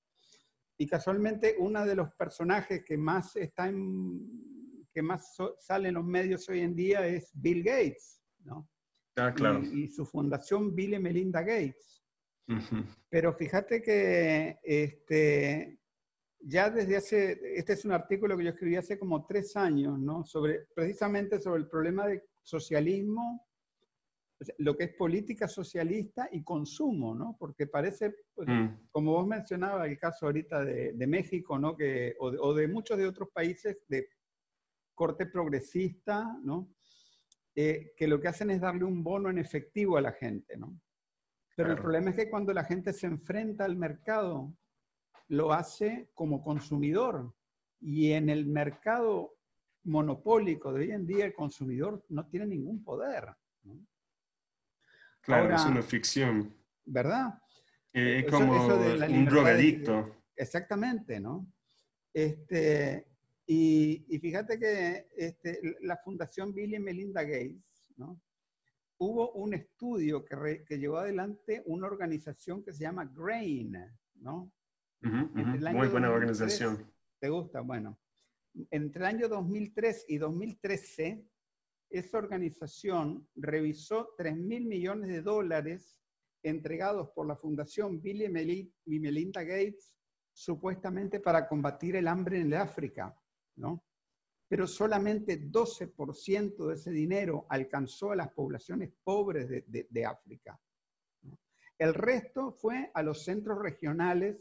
Y casualmente uno de los personajes que más está en, que más so- sale en los medios hoy en día es Bill Gates, ¿no? Ah, claro. Y, y su fundación Bill y Melinda Gates. Ujú. Pero fíjate que este, ya desde hace, este es un artículo que yo escribí hace como tres años, ¿no? Sobre, precisamente sobre el problema de socialismo, lo que es política socialista y consumo, ¿no? Porque parece, pues, Mm, como vos mencionabas, el caso ahorita de, de México, ¿no? Que, o, de, o de muchos de otros países de corte progresista, ¿no? Eh, que lo que hacen es darle un bono en efectivo a la gente, ¿no? Pero el Claro. problema es que cuando la gente se enfrenta al mercado, lo hace como consumidor. Y en el mercado monopólico de hoy en día, el consumidor no tiene ningún poder, ¿no? Claro, es Ahora- una ficción. ¿verdad? Eh, Es Eso- como eso la un libertad de- drogadicto. Exactamente, ¿no? Este, y, y fíjate que este, la Fundación Bill y Melinda Gates, ¿no? Hubo un estudio que, re- que llevó adelante una organización que se llama GRAIN, ¿no? Muy buena 2003 organización. ¿Te gusta? Bueno, entre el año 2003 y 2013, esa organización revisó 3 mil millones de dólares entregados por la Fundación Bill y Meli- y Melinda Gates supuestamente para combatir el hambre en el África, ¿no? Pero solamente 12% de ese dinero alcanzó a las poblaciones pobres de, de- de África. ¿no? El resto fue a los centros regionales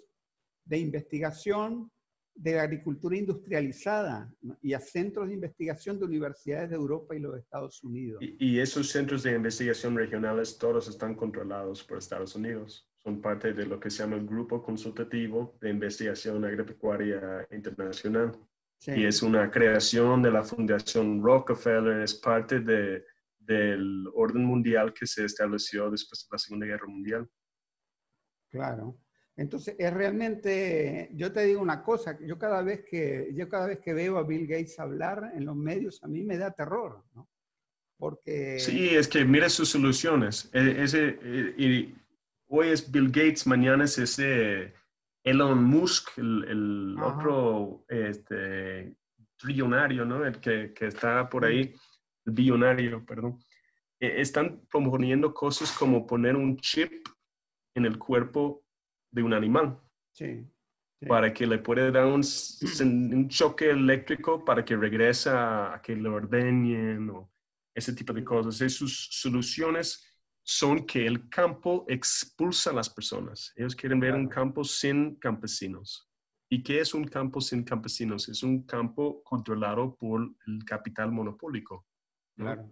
de investigación de agricultura industrializada ¿no? y a centros de investigación de universidades de Europa y los Estados Unidos. Y, y esos centros de investigación regionales todos están controlados por Estados Unidos. Son parte de lo que se llama el Grupo Consultativo de Investigación Agropecuaria Internacional. Sí. Y es una creación de la Fundación Rockefeller, es parte de, del orden mundial que se estableció después de la Segunda Guerra Mundial. Claro. Entonces, es realmente, yo te digo una cosa, yo cada vez que, yo cada vez que veo a Bill Gates hablar en los medios, a mí me da terror, ¿no? Porque... Sí, es que mira sus soluciones. E- Ese, e- y hoy es Bill Gates, mañana es ese Elon Musk, el, el otro este, trillonario, ¿no? El que, que está por ahí, el billonario, perdón. E- Están proponiendo cosas como poner un chip en el cuerpo de un animal Sí. sí. para que le pueda dar un, choque eléctrico para que regrese a, que lo ordeñen o ese tipo de cosas. Y sus soluciones son que el campo expulsa a las personas. Ellos quieren ver un campo sin campesinos. ¿Y qué es un campo sin campesinos? Es un campo controlado por el capital monopólico. ¿no? Claro.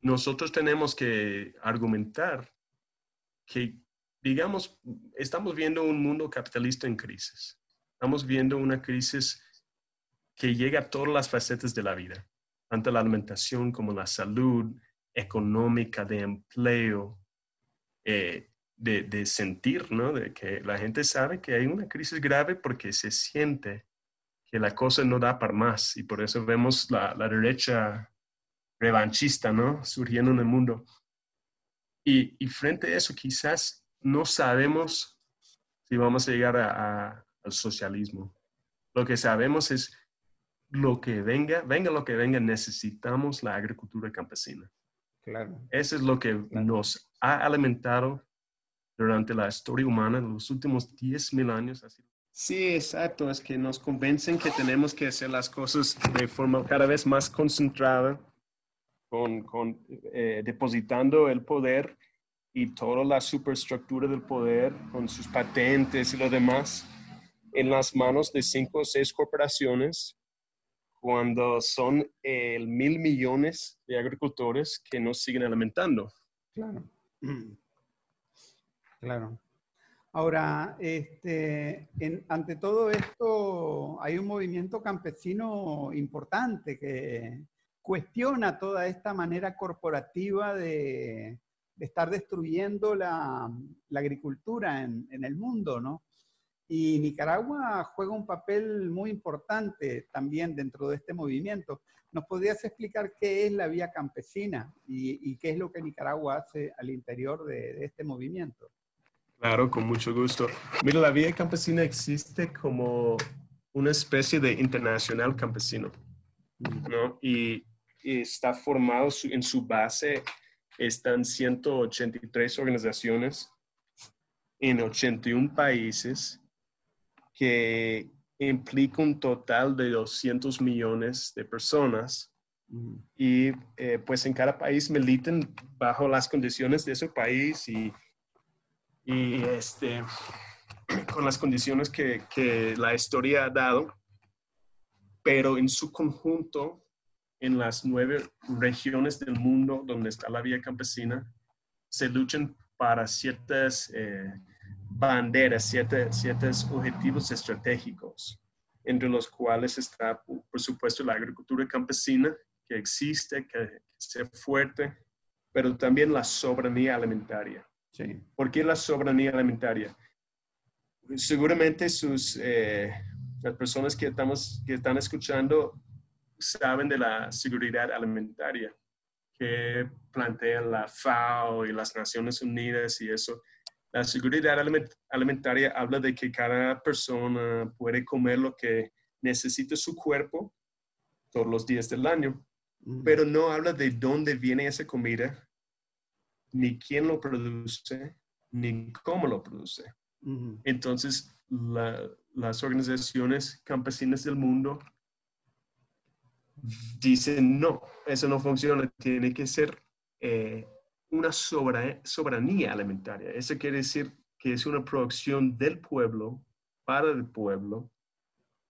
nosotros tenemos que argumentar que, digamos, estamos viendo un mundo capitalista en crisis. Estamos viendo una crisis que llega a todas las facetas de la vida, tanto la alimentación como la salud económica, de empleo, eh, de, de sentir, ¿no? De que la gente sabe que hay una crisis grave porque se siente que la cosa no da para más y por eso vemos la, la derecha revanchista, ¿no? Surgiendo en el mundo. Y, y frente a eso, quizás no sabemos si vamos a llegar a- a- al socialismo. Lo que sabemos es lo que venga, venga lo que venga, necesitamos la agricultura campesina. Claro. Eso es lo que nos ha alimentado durante la historia humana en los últimos 10.000 años. Sí, exacto. Es que nos convencen que tenemos que hacer las cosas de forma cada vez más concentrada, con, con, eh, depositando el poder y toda la superestructura del poder con sus patentes y lo demás en las manos de cinco o seis corporaciones cuando son el mil millones de agricultores que nos siguen alimentando. Claro. Claro. Ahora, este, en- ante todo esto, hay un movimiento campesino importante que cuestiona toda esta manera corporativa de, de estar destruyendo la, agricultura en, el mundo, ¿no? Y Nicaragua juega un papel muy importante también dentro de este movimiento. ¿Nos podrías explicar qué es la vía campesina y, qué es lo que Nicaragua hace al interior de, este movimiento? Claro, con mucho gusto. Mira, la vía campesina existe como una especie de internacional campesino, ¿no? Y, está formado en su base, están 183 organizaciones en 81 países que implica un total de 200 millones de personas. Mm, y eh, pues en cada país militan bajo las condiciones de ese país y, y este, con las condiciones que, que la historia ha dado, pero en su conjunto, en las nueve regiones del mundo donde está la vía campesina, se luchan para ciertas eh, banderas, ciertas, ciertos objetivos estratégicos, entre los cuales está, por supuesto, la agricultura campesina, que existe, que sea fuerte, pero también la soberanía alimentaria. Sí. ¿Por qué la soberanía alimentaria? Seguramente sus, eh, las personas que, estamos, que están escuchando saben de la seguridad alimentaria que plantea la FAO y las Naciones Unidas y eso. La seguridad aliment- alimentaria habla de que cada persona puede comer lo que necesita su cuerpo todos los días del año Mm, pero no habla de dónde viene esa comida, ni quién lo produce, ni cómo lo produce. mm, Entonces, la- las organizaciones campesinas del mundo dicen, no, eso no funciona, tiene que ser eh, una soberanía alimentaria. Eso quiere decir que es una producción del pueblo, para el pueblo,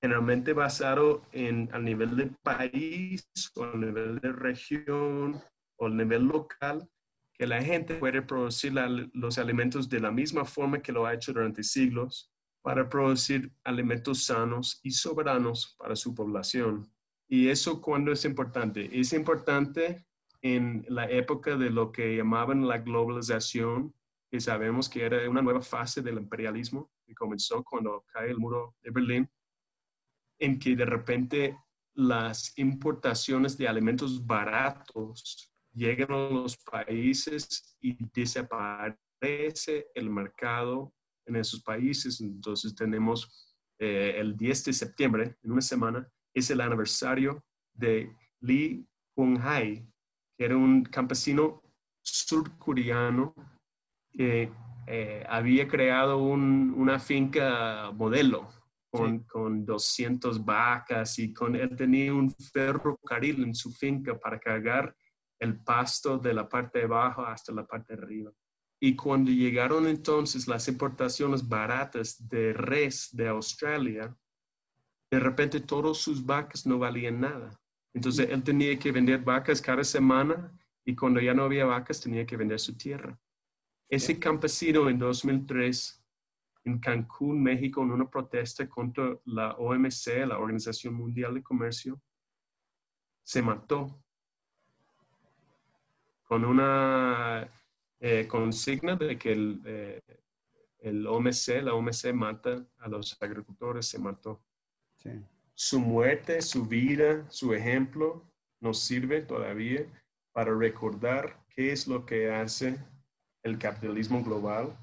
generalmente basado en al nivel del país o al nivel de región o al nivel local, que la gente puede producir los alimentos de la misma forma que lo ha hecho durante siglos para producir alimentos sanos y soberanos para su población. Y eso cuando es importante? Es importante en la época de lo que llamaban la globalización, que sabemos que era una nueva fase del imperialismo que comenzó cuando cae el muro de Berlín en que de repente las importaciones de alimentos baratos llegan a los países y desaparece el mercado en esos países. Entonces tenemos eh, el 10 de septiembre, en una semana, es el aniversario de Lee Hung-hai, que era un campesino surcoreano que eh, había creado un- una finca modelo con, con 200 vacas y con él tenía un ferrocarril en su finca para cargar el pasto de la parte de abajo hasta la parte de arriba. Y cuando llegaron entonces las importaciones baratas de res de Australia, de repente todas sus vacas no valían nada. Entonces él tenía que vender vacas cada semana y cuando ya no había vacas tenía que vender su tierra. Ese campesino en 2003 en Cancún, México, en una protesta contra la OMC, la Organización Mundial de Comercio, se mató con una eh, consigna de que el, eh, el OMC, la OMC mata a los agricultores, se mató. Sí. Su muerte, su vida, su ejemplo nos sirve todavía para recordar qué es lo que hace el capitalismo global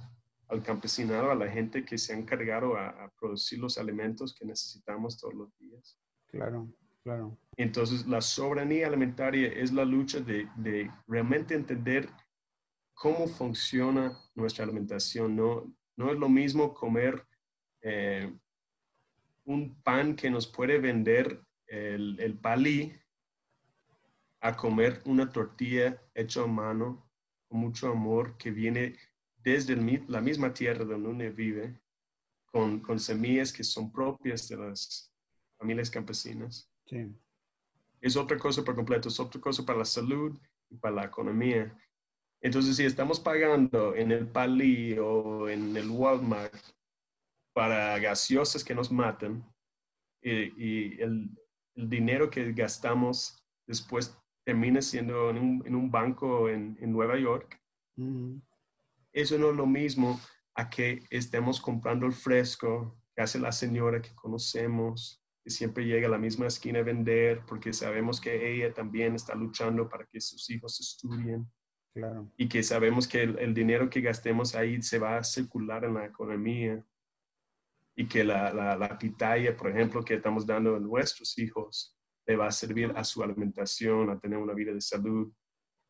al campesinado, a la gente que se ha encargado a, a producir los alimentos que necesitamos todos los días. Claro, claro. Entonces, la soberanía alimentaria es la lucha de, de realmente entender cómo funciona nuestra alimentación. No, no es lo mismo comer eh, un pan que nos puede vender el, el palí a comer una tortilla hecha a mano con mucho amor que viene desde el la misma tierra donde uno vive, con, con semillas que son propias de las familias campesinas. Sí, Es otra cosa por completo, es otra cosa para la salud y para la economía. Entonces, si estamos pagando en el Palí o en el Walmart para gaseosas que nos matan y, y el, el dinero que gastamos después termina siendo en un, en un banco en, en Nueva York, mm, eso no es lo mismo a que estemos comprando el fresco que hace la señora que conocemos, que siempre llega a la misma esquina a vender porque sabemos que ella también está luchando para que sus hijos estudien. Claro. Y que sabemos que el, el dinero que gastemos ahí se va a circular en la economía. Y que la, la, la pitaya, por ejemplo, que estamos dando a nuestros hijos, le va a servir a su alimentación, a tener una vida de salud,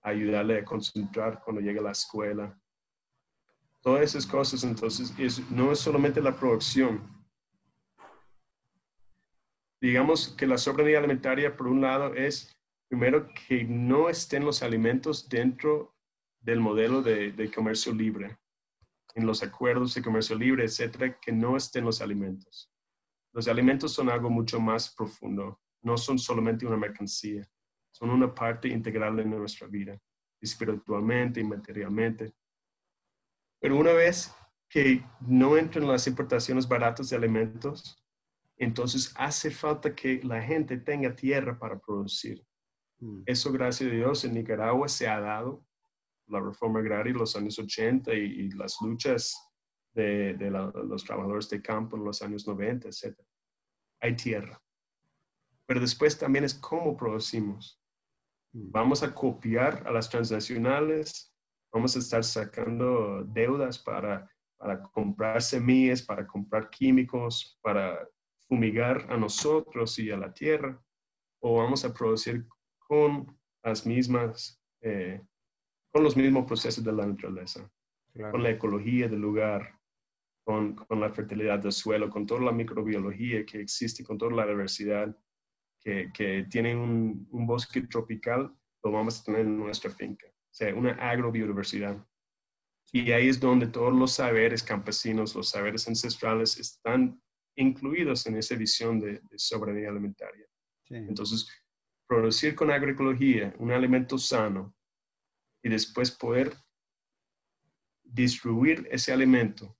a ayudarle a concentrar cuando llegue a la escuela. Todas esas cosas, entonces, es, no es solamente la producción. Digamos que la soberanía alimentaria, por un lado, es primero que no estén los alimentos dentro del modelo de, de comercio libre, en los acuerdos de comercio libre, etcétera, que no estén los alimentos. Los alimentos son algo mucho más profundo, no son solamente una mercancía, son una parte integral de nuestra vida, espiritualmente y materialmente. Pero una vez que no entran las importaciones baratas de alimentos, entonces hace falta que la gente tenga tierra para producir. Mm. Eso, gracias a Dios, en Nicaragua se ha dado la reforma agraria los años 80 y, y las luchas de, de la- los trabajadores de campo en los años 90, etc. Hay tierra. Pero después también es cómo producimos. Mm. Vamos a copiar a las transnacionales, vamos a estar sacando deudas para, para comprar semillas, para comprar químicos, para fumigar a nosotros y a la tierra, o vamos a producir con las mismas, eh, con los mismos procesos de la naturaleza, Claro. con la ecología del lugar, con, con la fertilidad del suelo, con toda la microbiología que existe, con toda la diversidad que, que tiene un, un bosque tropical, lo vamos a tener en nuestra finca, o sea, una agrobiodiversidad. Y ahí es donde todos los saberes campesinos, los saberes ancestrales están incluidos en esa visión de, de soberanía alimentaria. Sí. Entonces, producir con agroecología un alimento sano y después poder distribuir ese alimento,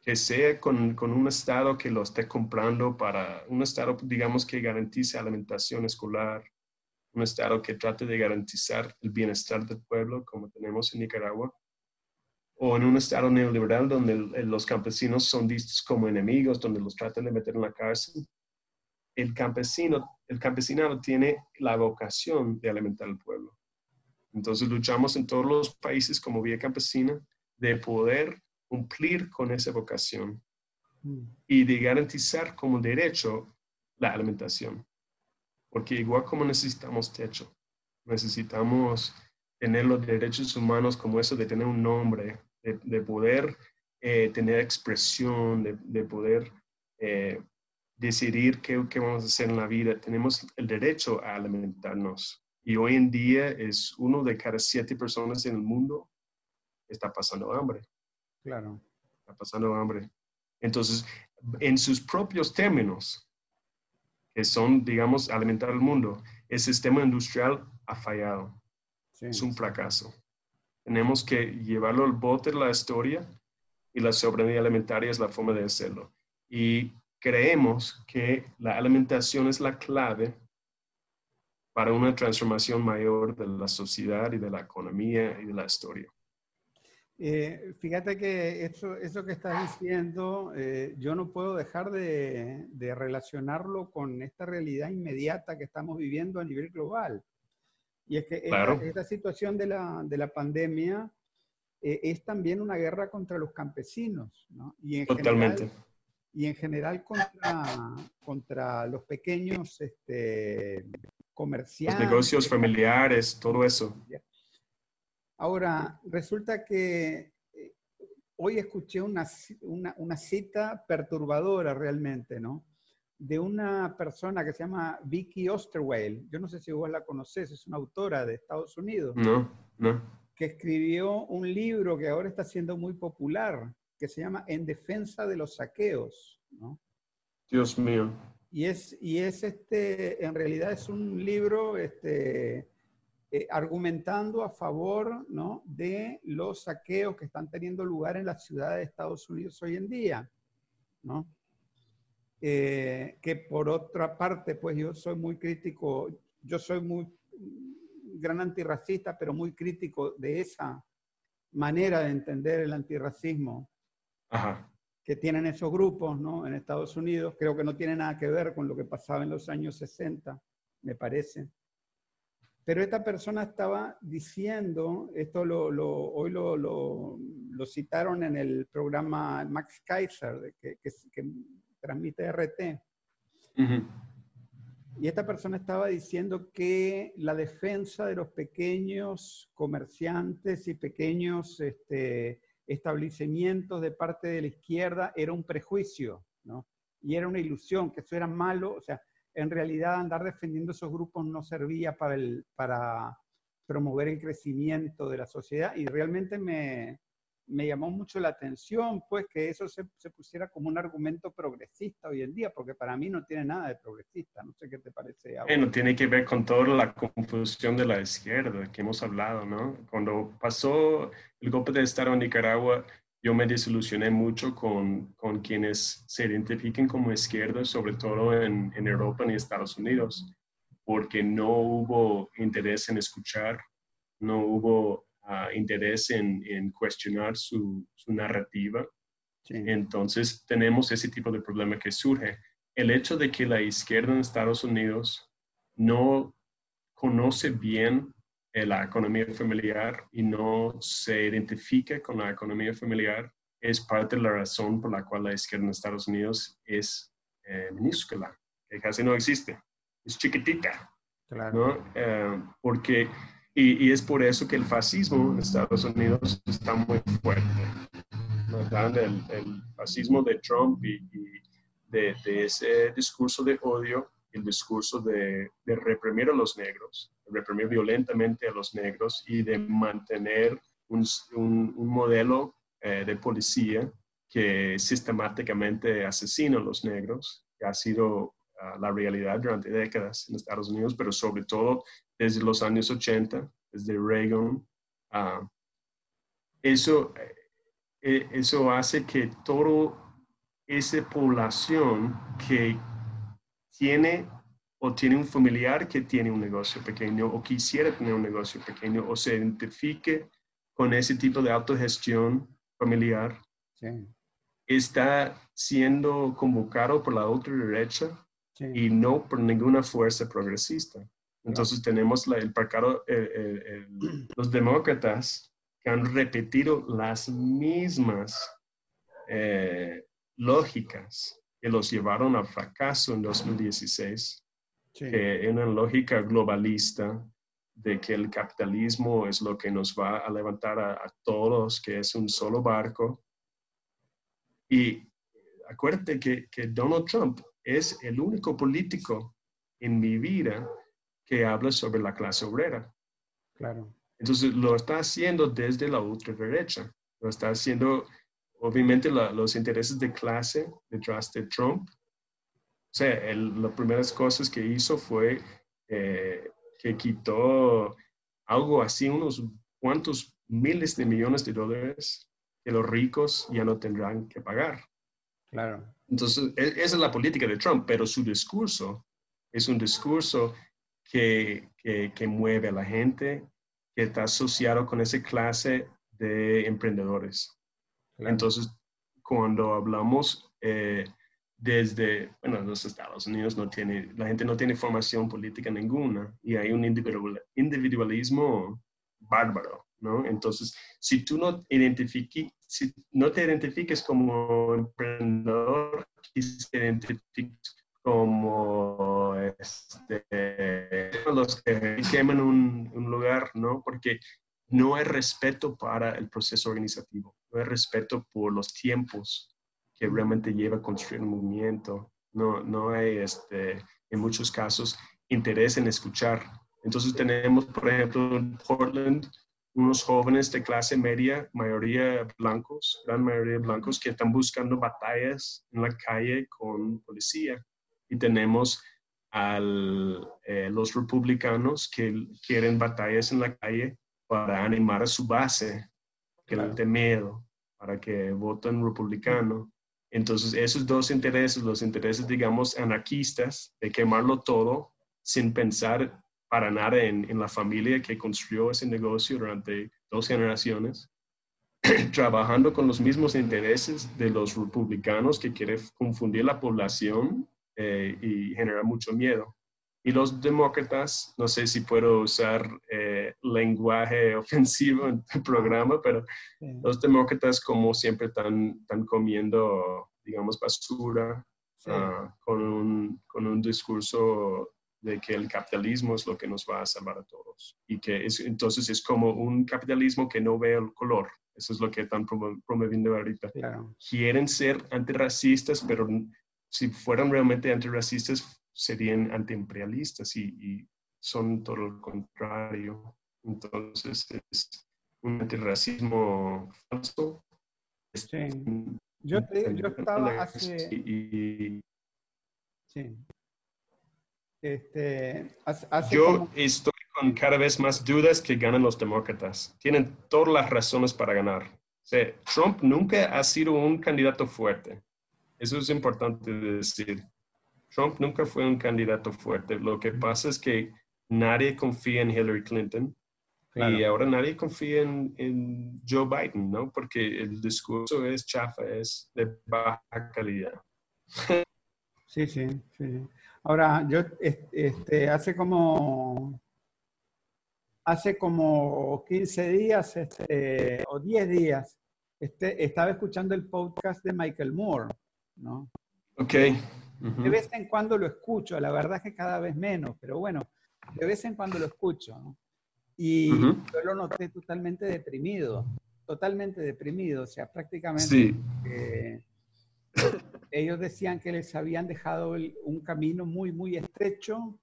que sea con, con un Estado que lo esté comprando para un Estado, digamos, que garantice alimentación escolar, un Estado que trate de garantizar el bienestar del pueblo, como tenemos en Nicaragua, o en un Estado neoliberal donde los campesinos son vistos como enemigos, donde los tratan de meter en la cárcel el campesino, el campesinado tiene la vocación de alimentar al pueblo. Entonces luchamos en todos los países como vía campesina de poder cumplir con esa vocación Mm. y de garantizar como derecho la alimentación. Porque igual como necesitamos techo, necesitamos tener los derechos humanos como eso de tener un nombre, de, de poder eh, tener expresión, de, de poder eh, decidir qué, qué vamos a hacer en la vida. Tenemos el derecho a alimentarnos. Y hoy en día es uno de cada siete personas en el mundo está pasando hambre Claro. está pasando hambre. Entonces, en sus propios términos, que son, digamos, alimentar al mundo, el sistema industrial ha fallado. Sí. Es un fracaso. Tenemos que llevarlo al bote de la historia y la soberanía alimentaria es la forma de hacerlo. Y creemos que la alimentación es la clave para una transformación mayor de la sociedad y de la economía y de la historia. Eh, fíjate que eso, eso que estás diciendo, eh, yo no puedo dejar de, de relacionarlo con esta realidad inmediata que estamos viviendo a nivel global. Y es que esta, Claro. esta situación de la, de la pandemia eh, es también una guerra contra los campesinos, ¿no? Y en Totalmente. General, y en general contra, contra los pequeños este, Los comerciantes. negocios familiares, todo eso. Ahora, resulta que eh, hoy escuché una, una cita perturbadora realmente, ¿no? De una persona que se llama Vicky Osterweil. Yo no sé si vos la conocés, es una autora de Estados Unidos, No, no. que escribió un libro que ahora está siendo muy popular, que se llama En defensa de los saqueos, ¿no? Dios mío. Y es, y es este, en realidad es un libro este, eh, argumentando a favor ¿no? de los saqueos que están teniendo lugar en las ciudades de Estados Unidos hoy en día. ¿no? Eh, que por otra parte, pues yo soy muy crítico, yo soy muy gran antirracista, pero muy crítico de esa manera de entender el antirracismo Ajá. Que tienen esos grupos ¿no? en Estados Unidos. Creo que no tiene nada que ver con lo que pasaba en los años 60, me parece. Pero esta persona estaba diciendo, esto lo, hoy lo, lo, citaron en el programa Max Kaiser, que, que, transmite RT. Y esta persona estaba diciendo que la defensa de los pequeños comerciantes y pequeños este, establecimientos de parte de la izquierda era un prejuicio, ¿no? Y era una ilusión, que eso era malo. O sea, en realidad andar defendiendo esos grupos no servía para, para promover el crecimiento de la sociedad y realmente me, me llamó mucho la atención, pues, que eso se, se, pusiera como un argumento progresista hoy en día, porque para mí no tiene nada de progresista. No sé qué te parece. Bueno, tiene que ver con toda la confusión de la izquierda que hemos hablado, ¿no? Cuando pasó el golpe de Estado en Nicaragua, yo me desilusioné mucho con, con quienes se identifiquen como izquierda, sobre todo en Europa y Estados Unidos, porque no hubo interés en escuchar, no hubo interés en, en, cuestionar su, su narrativa. Entonces tenemos ese tipo de problema que surge. El hecho de que la izquierda en Estados Unidos no conoce bien eh, la economía familiar y no se identifica con la economía familiar es parte de la razón por la cual la izquierda en Estados Unidos es eh, minúscula, que casi no existe, es chiquitita. Claro. Eh, porque y, y, es por eso que el fascismo en Estados Unidos está muy fuerte. El, el, fascismo de Trump y, de, de, ese discurso de odio, el discurso de, de, reprimir a los negros, reprimir violentamente a los negros y de mantener un, un, un modelo eh, de policía que sistemáticamente asesina a los negros, que ha sido uh, la realidad durante décadas en Estados Unidos, pero sobre todo desde los años 80, desde Reagan. Uh, eso, eh, eso hace que toda esa población que tiene o tiene un familiar que tiene un negocio pequeño o quisiera tener un negocio pequeño o se identifique con ese tipo de autogestión familiar, está siendo convocado por la otra derecha y no por ninguna fuerza progresista. Entonces tenemos el parcado, los demócratas que han repetido las mismas eh, lógicas que los llevaron al fracaso en 2016, que una lógica globalista de que el capitalismo es lo que nos va a levantar a, a todos, que es un solo barco. Y acuérdate que, que Donald Trump es el único político en mi vida que habla sobre la clase obrera. Claro. Entonces lo está haciendo desde la ultraderecha. Lo está haciendo, obviamente, los intereses de clase detrás de Trump. O sea, las primeras cosas que hizo fue eh, que quitó algo así, unos cuantos miles de millones de dólares que los ricos ya no tendrán que pagar. Claro. Entonces, e, esa es la política de Trump, pero su discurso es un discurso que, que, mueve a la gente, que está asociado con esa clase de emprendedores. Entonces, cuando hablamos eh, desde, bueno, los Estados Unidos no tiene, la gente no tiene formación política ninguna y hay un individualismo bárbaro, ¿no? Entonces, si tú no, identifiques, si no te identifiques como emprendedor, si te identifiques como este, los que queman un, un, lugar, ¿no? Porque no hay respeto para el proceso organizativo, no hay respeto por los tiempos que realmente lleva a construir un movimiento, no, no hay, este, en muchos casos, interés en escuchar. Entonces tenemos, por ejemplo, en Portland, unos jóvenes de clase media, mayoría blancos, gran mayoría blancos, que están buscando batallas en la calle con policía y tenemos a eh, los republicanos que quieren batallas en la calle para animar a su base, que claro. le miedo, para que voten republicano. Entonces, esos dos intereses, los intereses, digamos, anarquistas, de quemarlo todo sin pensar para nada en, en la familia que construyó ese negocio durante dos generaciones, trabajando con los mismos intereses de los republicanos que quieren confundir la población eh, y generar mucho miedo. Y los demócratas, no sé si puedo usar eh, lenguaje ofensivo en el programa, pero los demócratas como siempre están, están comiendo, digamos, basura ah, con, un, con un discurso de que el capitalismo es lo que nos va a salvar a todos. Y que es, entonces es como un capitalismo que no ve el color. Eso es lo que están promoviendo ahorita. Quieren ser antirracistas, pero si fueran realmente antirracistas, serían antiimperialistas y, y son todo lo contrario. Entonces es un antirracismo falso. Sí. Yo, yo estaba hace... Sí. Este, hace yo estoy con cada vez más dudas que ganan los demócratas. Tienen todas las razones para ganar. Trump nunca ha sido un candidato fuerte. Eso es importante decir. Trump nunca fue un candidato fuerte. Lo que pasa es que nadie confía en Hillary Clinton y ahora nadie confía en, Joe Biden, ¿no? Porque el discurso es chafa, es de baja calidad. Sí, sí, sí. Ahora, yo este, hace como hace como 15 días este, o 10 días este, estaba escuchando el podcast de Michael Moore, ¿no? Ok. De vez en cuando lo escucho, la verdad es que cada vez menos, pero bueno, de vez en cuando lo escucho. ¿no? Y yo lo noté totalmente deprimido, totalmente deprimido, o sea, prácticamente sí. Ellos decían que les habían dejado un camino muy, muy estrecho,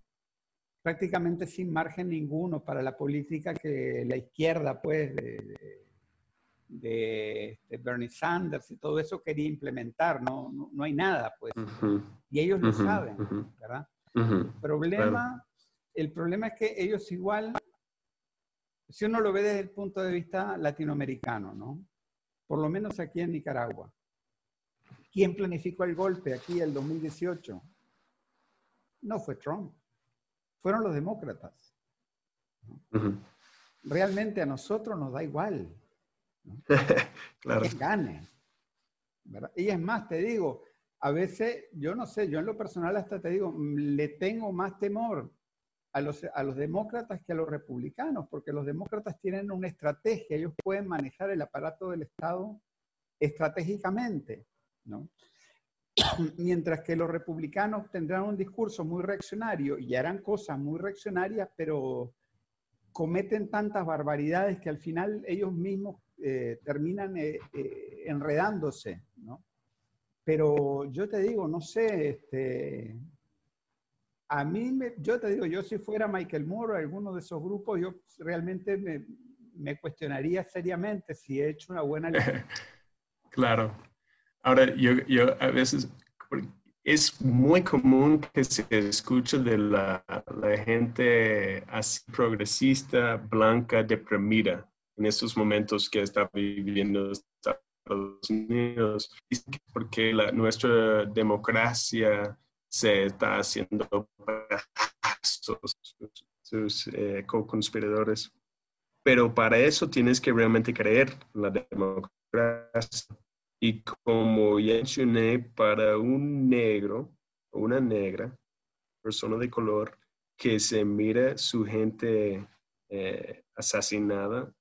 prácticamente sin margen ninguno para la política que la izquierda, pues, de, de, Bernie Sanders y todo eso quería implementar, no, no, hay nada, pues. Y ellos lo saben, ¿verdad? el, problema, el problema es que ellos igual, si uno lo ve desde el punto de vista latinoamericano, ¿no? Por lo menos aquí en Nicaragua. ¿Quién planificó el golpe aquí el 2018? No fue Trump, fueron los demócratas. Realmente a nosotros nos da igual claro. Que gane. Y es más, te digo, a veces, yo no sé, yo en lo personal hasta te digo, le tengo más temor a los, a los demócratas que a los republicanos, porque los demócratas tienen una estrategia, ellos pueden manejar el aparato del Estado estratégicamente, ¿no? Mientras que los republicanos tendrán un discurso muy reaccionario y harán cosas muy reaccionarias, pero cometen tantas barbaridades que al final ellos mismos eh, terminan eh, eh, enredándose, ¿no? Pero yo te digo, no sé, este, a mí, me, yo te digo, yo si fuera Michael Moore o alguno de esos grupos, yo realmente me, me cuestionaría seriamente si he hecho una buena Claro. Ahora, yo, yo a veces, es muy común que se escuche de la, gente así progresista, blanca, deprimida en estos momentos que está viviendo Estados Unidos, porque la, nuestra democracia se está haciendo sus, sus eh, co-conspiradores. Pero para eso tienes que realmente creer en la democracia. Y como ya mencioné, para un negro o una negra, persona de color, que se mira su gente eh, asesinada,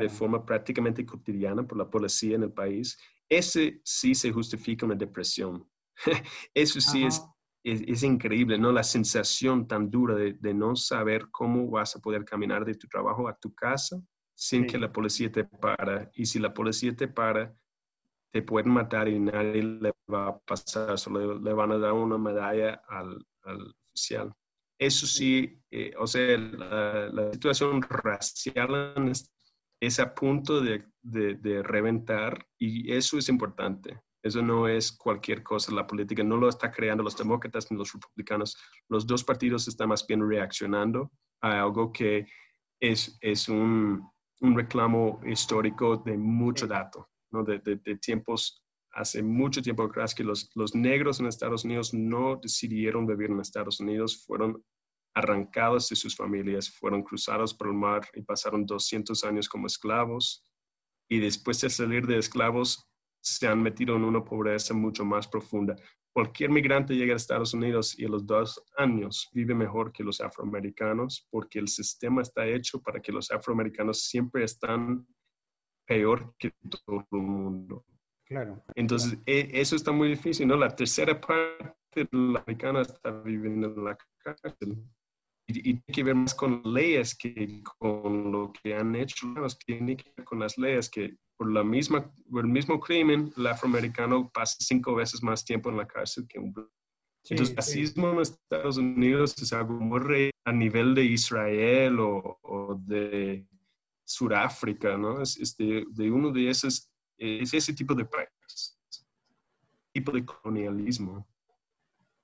de forma prácticamente cotidiana por la policía en el país, ese sí se justifica una depresión. Eso sí es, es, increíble, ¿no? La sensación tan dura de, de, no saber cómo vas a poder caminar de tu trabajo a tu casa sin que la policía te para. Y si la policía te para, te pueden matar y nadie le va a pasar, solo le, van a dar una medalla al, al oficial. Eso sí, eh, o sea, la, la, situación racial es a punto de, de, reventar y eso es importante. Eso no es cualquier cosa. La política no lo está creando los demócratas ni los republicanos. Los dos partidos están más bien reaccionando a algo que es, es un, un reclamo histórico de mucho dato, de, tiempos, hace mucho tiempo atrás que los, los negros en Estados Unidos no decidieron vivir en Estados Unidos, fueron arrancados de sus familias, fueron cruzados por el mar y pasaron 200 años como esclavos y después de salir de esclavos se han metido en una pobreza mucho más profunda. Cualquier migrante llega a Estados Unidos y a los dos años vive mejor que los afroamericanos porque el sistema está hecho para que los afroamericanos siempre están peor que todo el mundo. Claro. Entonces, e- eso está muy difícil, ¿no? La tercera parte de la americana está viviendo en la cárcel. Y, y tiene que ver más con leyes que con lo que han hecho. los Tiene que ver con las leyes que por, la misma, por el mismo crimen, el afroamericano pasa cinco veces más tiempo en la cárcel que un blanco. Sí, Entonces, sí. racismo en Estados Unidos es algo muy re- a nivel de Israel o, o de Sudáfrica, ¿no? Es, es de, de uno de esos, es ese tipo de país, tipo de colonialismo.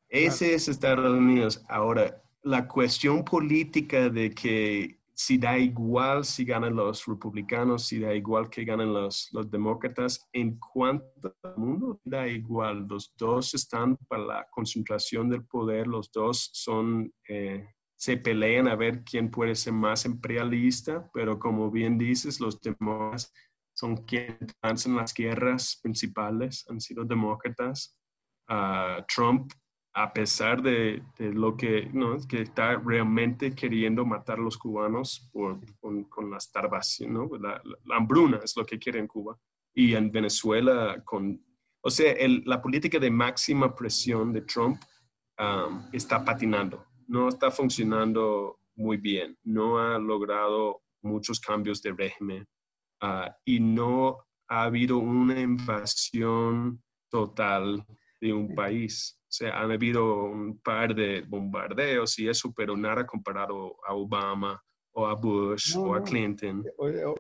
Ese es Estados Unidos. Ahora, la cuestión política de que si da igual si ganan los republicanos, si da igual que ganan los, los demócratas, en cuanto al mundo da igual. Los dos están para la concentración del poder, los dos son, eh, se pelean a ver quién puede ser más imperialista, pero como bien dices, los demócratas son quienes avanzan las guerras principales, han sido demócratas. Ah, Trump a pesar de, lo que, ¿no? que está realmente queriendo matar a los cubanos con, con la ¿no? la, la- hambruna es lo que quiere en Cuba. Y en Venezuela, con, o sea, la política de máxima presión de Trump um, está patinando, no está funcionando muy bien, no ha logrado muchos cambios de régimen ah, y no ha habido una invasión total de un país. O sea, han habido un par de bombardeos y eso, pero nada comparado a Obama o a Bush No, o a. Clinton.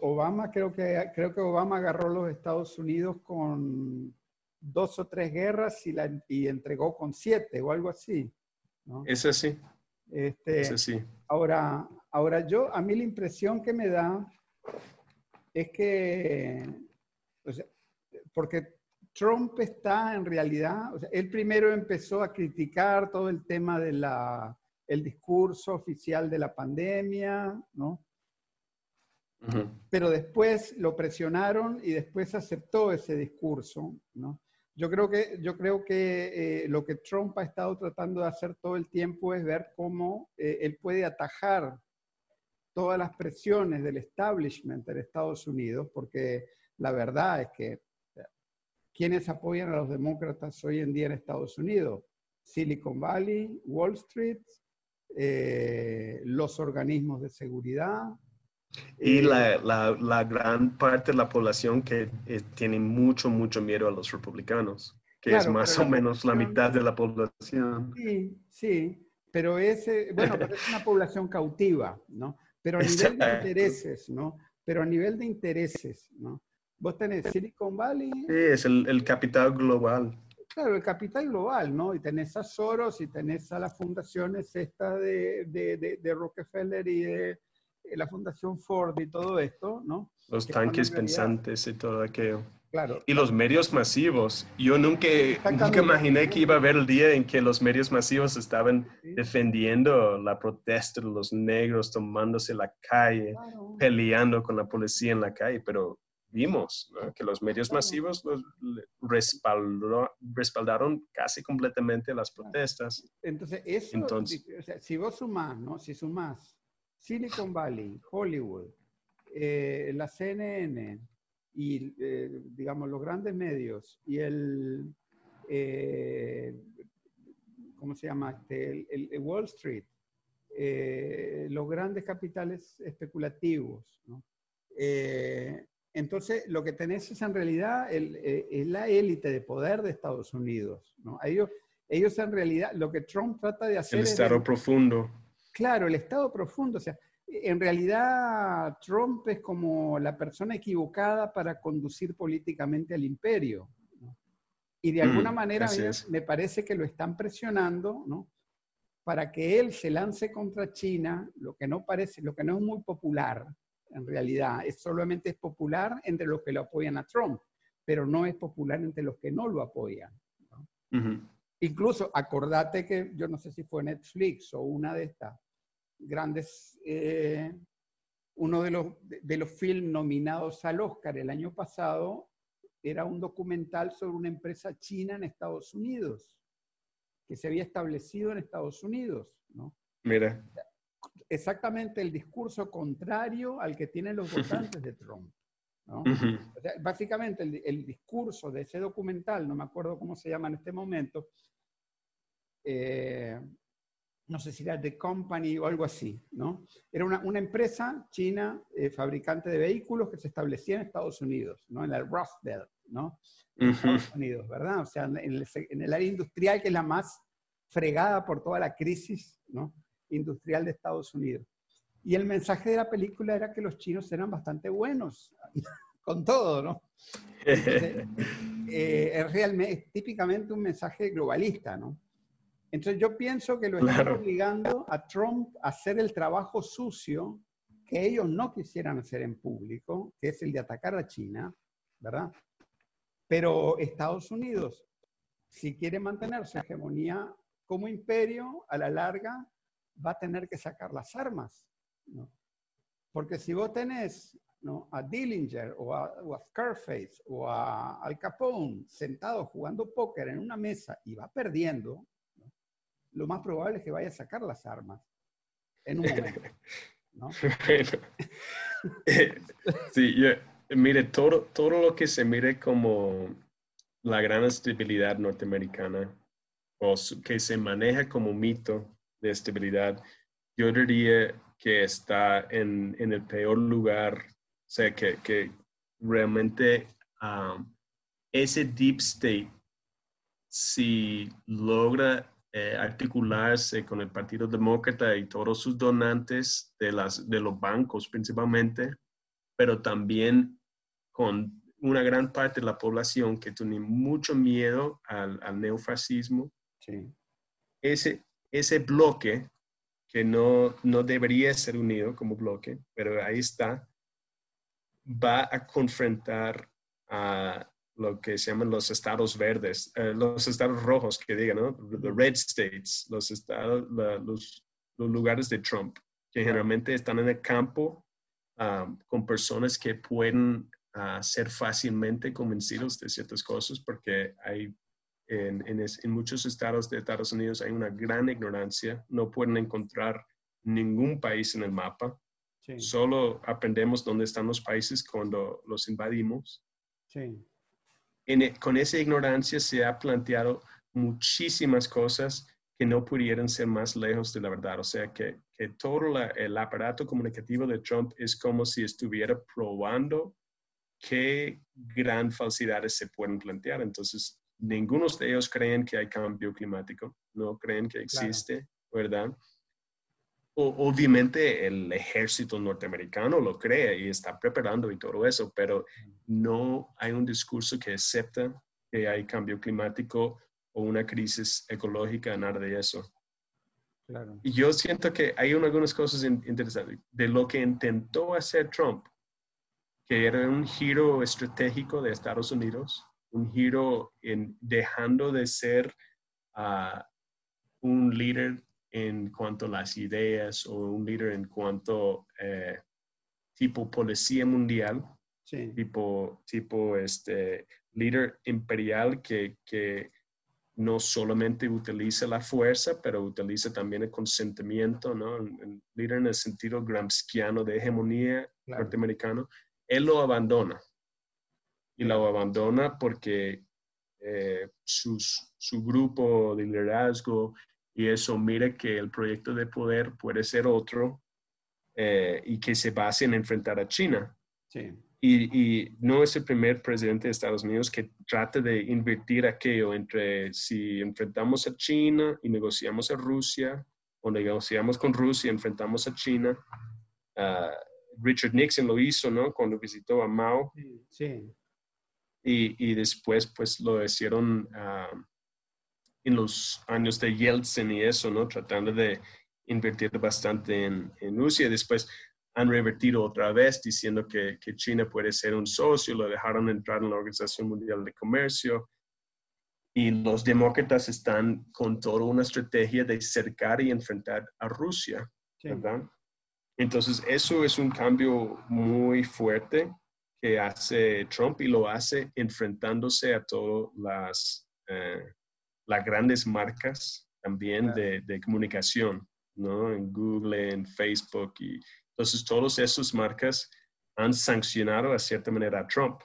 Obama, creo que, creo que Obama agarró los Estados Unidos con dos o tres guerras y, la, y entregó con siete o algo así. ¿no? Es así, Este, es así. Ahora, ahora yo, a mí la impresión que me da es que, o sea, porque Trump está en realidad, o sea, él primero empezó a criticar todo el tema de la, el discurso oficial de la pandemia, ¿no? Pero después lo presionaron y después aceptó ese discurso, ¿no? Yo creo que, yo creo que eh, lo que Trump ha estado tratando de hacer todo el tiempo es ver cómo eh, él puede atajar todas las presiones del establishment de Estados Unidos, porque la verdad es que quienes apoyan a los demócratas hoy en día en Estados Unidos, Silicon Valley, Wall Street, eh, los organismos de seguridad, Y la, la, la gran parte de la población que eh, tiene mucho, mucho miedo a los republicanos, que es Claro, más pero o menos la mitad de la población. Sí, sí, pero ese, bueno, pero es una población cautiva, ¿no? Pero a nivel de Exacto. intereses, ¿no? Pero a nivel de intereses, ¿no? Vos tenés Silicon Valley, Sí, es el, el capital global. claro, el capital global, ¿no? Y tenés a Soros y tenés a las fundaciones esta de, de, de, de Rockefeller y de la Fundación Ford y todo esto, ¿no? Los Que tanques pensantes y todo aquello. Claro, Y los medios masivos. Yo nunca, nunca imaginé que iba a haber el día en que los medios masivos estaban sí, defendiendo la protesta de los negros, tomándose la calle, claro. peleando con la policía en la calle, pero vimos ¿no? que los medios masivos los respaldó- respaldaron casi completamente las protestas. Entonces, eso, Entonces- o sea, si vos sumás, ¿no? Si sumás Silicon Valley, Hollywood, eh, la CNN y, eh, digamos, los grandes medios y el, eh, ¿cómo se llama? Este, el, Wall Street, eh, los grandes capitales especulativos, ¿no? Entonces, lo que tenés es en realidad el- es la élite de poder de Estados Unidos, ¿no? Ellos, ellos en realidad, lo que Trump trata de hacer El es... estado profundo. Claro, el estado profundo. O sea, en realidad Trump es como la persona equivocada para conducir políticamente al imperio. ¿no? Y de alguna Mm, manera me parece que lo están presionando, ¿no? Para que él se lance contra China, lo que no parece, lo que no es muy popular, en realidad, es solamente es popular entre los que lo apoyan a Trump, pero no es popular entre los que no lo apoyan. Incluso acordate que yo no sé si fue Netflix o una de estas grandes eh, uno de los, de los films nominados al Oscar el año pasado era un documental sobre una empresa china en Estados Unidos, que se había establecido en Estados Unidos, ¿no? Mira, Exactamente el discurso contrario al que tienen los votantes de Trump. ¿no? ujú, O sea, básicamente el, el discurso de ese documental, no me acuerdo cómo se llama en este momento, eh, no sé si era The Company o algo así, ¿no? Era una, una empresa china eh, fabricante de vehículos que se establecía en Estados Unidos, ¿no? En el Rust Belt, ¿no? En ujú, Estados Unidos, ¿verdad? O sea, en el, en el área industrial que es la más fregada por toda la crisis, ¿no? Industrial de Estados Unidos. Y el mensaje de la película era que los chinos eran bastante buenos con todo, ¿no? Entonces, eh, es realmente, es típicamente un mensaje globalista, ¿no? Entonces yo pienso que lo están Claro. obligando a Trump a hacer el trabajo sucio que ellos no quisieran hacer en público, que es el de atacar a China, ¿verdad? Pero Estados Unidos, si quiere mantener su hegemonía como imperio, a la larga va a tener que sacar las armas, ¿no? Porque si vos tenés ¿no? a Dillinger o a, o a Scarface o a Al Capone sentados jugando póker en una mesa y va perdiendo. Lo más probable es que vaya a sacar las armas en un momento. ¿no? Eh, sí, yo- mire, todo, todo lo que se mire como la gran estabilidad norteamericana o que se maneja como mito de estabilidad, yo diría que está en, en el peor lugar, o sea, que, que realmente um, ese deep state, si logra eh, articularse con el Partido Demócrata y todos sus donantes de, las, de los bancos principalmente, pero también con una gran parte de la población que tiene mucho miedo al, al neofascismo, Sí, ese, ese bloque que no, no debería ser unido como bloque, pero ahí está, va a confrontar a lo que se llaman los estados verdes, eh, los estados rojos, que digan, ¿no? The red states, los estados, la- los, los lugares de Trump, que generalmente están en el campo ah, con personas que pueden ah, ser fácilmente convencidos de ciertas cosas porque hay en, en es- en muchos estados de Estados Unidos hay una gran ignorancia, no pueden encontrar ningún país en el mapa, sí, solo aprendemos dónde están los países cuando los invadimos. sí, En e- con esa ignorancia se ha planteado muchísimas cosas que no pudieran ser más lejos de la verdad. O sea, que, que todo la- el aparato comunicativo de Trump es como si estuviera probando qué gran falsidades se pueden plantear. Entonces, ninguno de ellos creen que hay cambio climático, no creen que Claro. existe, ¿verdad? Obviamente el ejército norteamericano lo cree y está preparando y todo eso, pero no hay un discurso que acepta que hay cambio climático o una crisis ecológica, nada de eso. claro. Y yo siento que hay un- algunas cosas in- interesantes de lo que intentó hacer Trump, que era un giro estratégico de Estados Unidos, un giro en dejando de ser ah, un líder en cuanto a las ideas o un líder en cuanto eh, tipo policía mundial, Sí, tipo, tipo este líder imperial que, que no solamente utiliza la fuerza, pero utiliza también el consentimiento, ¿no? El- líder en el sentido gramsciano de hegemonía Claro. norteamericano, él lo abandona. Y lo abandona porque eh, sus- su grupo de liderazgo y eso mira que el proyecto de poder puede ser otro eh, y que se base en enfrentar a China. sí, Y, y no es el primer presidente de Estados Unidos que trata de invertir aquello entre si enfrentamos a China y negociamos a Rusia, o negociamos con Rusia y enfrentamos a China. Ah, Richard Nixon lo hizo, ¿no? Cuando visitó a Mao sí, sí, y, y después pues lo hicieron ah, en los años de Yeltsin y eso, ¿no? Tratando de invertir bastante en, en Rusia. Después han revertido otra vez diciendo que, que China puede ser un socio, lo dejaron entrar en la Organización Mundial de Comercio. Y los demócratas están con toda una estrategia de cercar y enfrentar a Rusia, sí. ¿verdad? Entonces, eso es un cambio muy fuerte que hace Trump y lo hace enfrentándose a todas las, eh, las grandes marcas también de, de, comunicación, ¿no? En Google, en Facebook. Y, entonces, todas esas marcas han sancionado a cierta manera a Trump.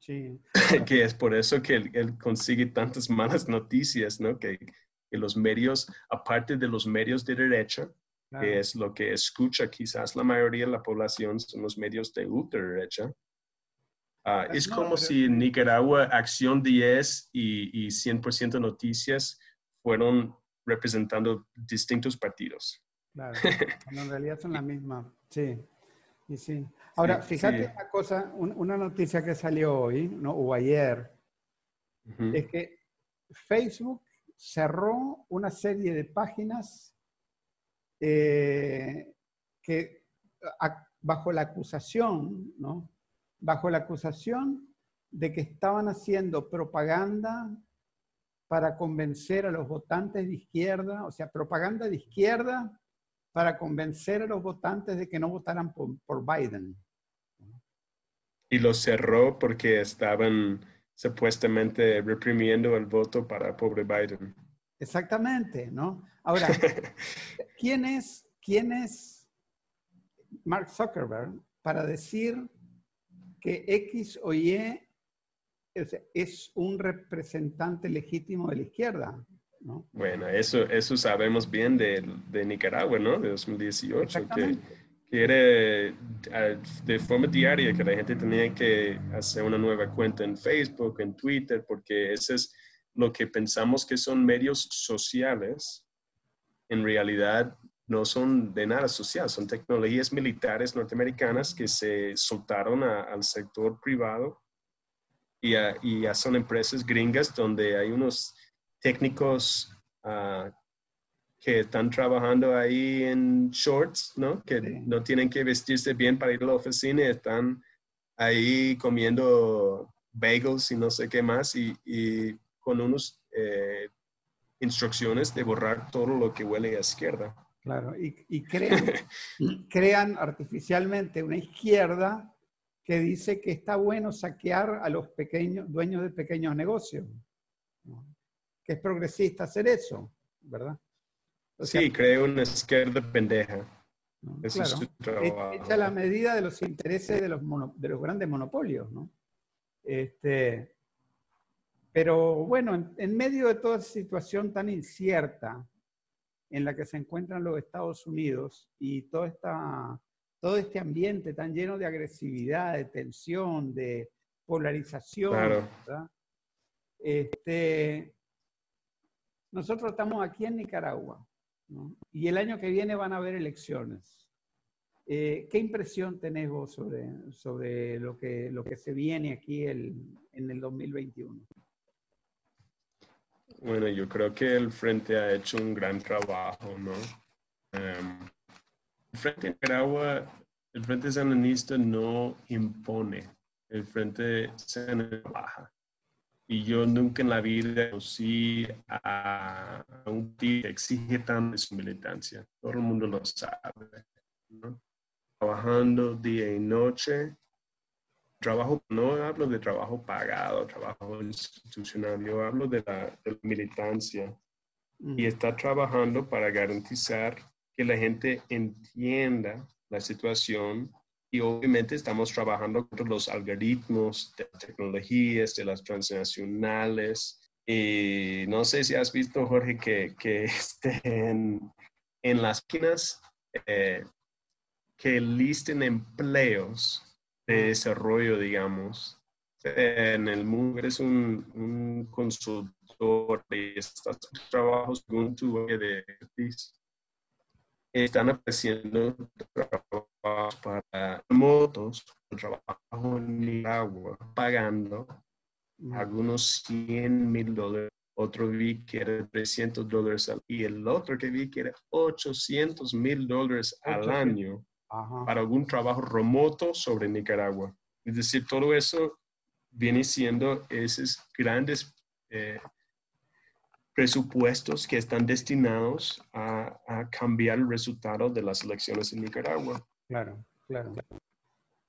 Sí. que es por eso que él, él consigue tantas malas noticias, ¿no? Que, que, los medios, aparte de los medios de derecha, claro. que es lo que escucha quizás la mayoría de la población, son los medios de ultraderecha. Uh, es como si en Nicaragua Acción 10 y, y 100% Noticias fueron representando distintos partidos. Claro, en realidad son la misma, sí. Y sí. Ahora, sí, fíjate sí. una cosa, un, una noticia que salió hoy, ¿no? o ayer, uh -huh. es que Facebook cerró una serie de páginas eh, que a, bajo la acusación, ¿no? Bajo la acusación de que estaban haciendo propaganda para convencer a los votantes de izquierda, o sea, propaganda de izquierda para convencer a los votantes de que no votaran por, por Biden. Y lo cerró porque estaban supuestamente reprimiendo el voto para pobre Biden. Exactamente, ¿no? Ahora, ¿quién es, ¿quién es Mark Zuckerberg para decir que X o Y es, un representante legítimo de la izquierda? ¿no? Bueno, eso, eso sabemos bien de, de Nicaragua, ¿no? De 2018, que quiere de forma diaria que la gente tenía que hacer una nueva cuenta en Facebook, en Twitter, porque ese es lo que pensamos que son medios sociales, en realidad no son de nada social, son tecnologías militares norteamericanas que se soltaron a, al sector privado y, a, y a son empresas gringas donde hay unos técnicos uh, que están trabajando ahí en shorts, ¿no? Que sí. no tienen que vestirse bien para ir a la oficina están ahí comiendo bagels y no sé qué más y, y con unos eh, instrucciones de borrar todo lo que huele a izquierda. Claro, y, y crean, crean artificialmente una izquierda que dice que está bueno saquear a los pequeños dueños de pequeños negocios que es progresista hacer eso, ¿verdad? O sea, sí, cree una izquierda pendeja. ¿no? Eso claro, es su trabajo. Echa la medida de los intereses de los, mono, de los grandes monopolios, ¿no? Este, pero bueno, en, en, medio de toda esa situación tan incierta en la que se encuentran los Estados Unidos y toda esta, todo este ambiente tan lleno de agresividad, de tensión, de polarización, claro. ¿verdad? Este, nosotros estamos aquí en Nicaragua ¿no? y el año que viene van a haber elecciones. Eh, ¿Qué impresión tenés vos sobre, sobre lo, que, lo que se viene aquí el, en el 2021? Bueno, yo creo que el Frente ha hecho un gran trabajo, ¿no? El Frente Nicaragua, el Frente Sandinista no impone, el Frente Sandinista baja. Y yo nunca en la vida conocí a, un tío que exige tanto su militancia. Todo el mundo lo sabe. ¿no? Trabajando día y noche. Trabajo, no hablo de trabajo pagado, trabajo institucional, yo hablo de la, de la militancia. Mm. Y está trabajando para garantizar que la gente entienda la situación y obviamente estamos trabajando con los algoritmos de tecnologías, de las transnacionales. Y no sé si has visto, Jorge, que, que este, en, en, las esquinas eh, que listen empleos de desarrollo, digamos. En el mundo eres un, un consultor y estás trabajos con tu de están apareciendo trabajos para motos, trabajo en Nicaragua, pagando algunos 100 mil dólares. Otro vi que era 300 dólares y el otro que vi que era 800 mil dólares al año Ajá. para algún trabajo remoto sobre Nicaragua. Es decir, todo eso viene siendo esos grandes eh, presupuestos que están destinados a, cambiar el resultado de las elecciones en Nicaragua. Claro, claro.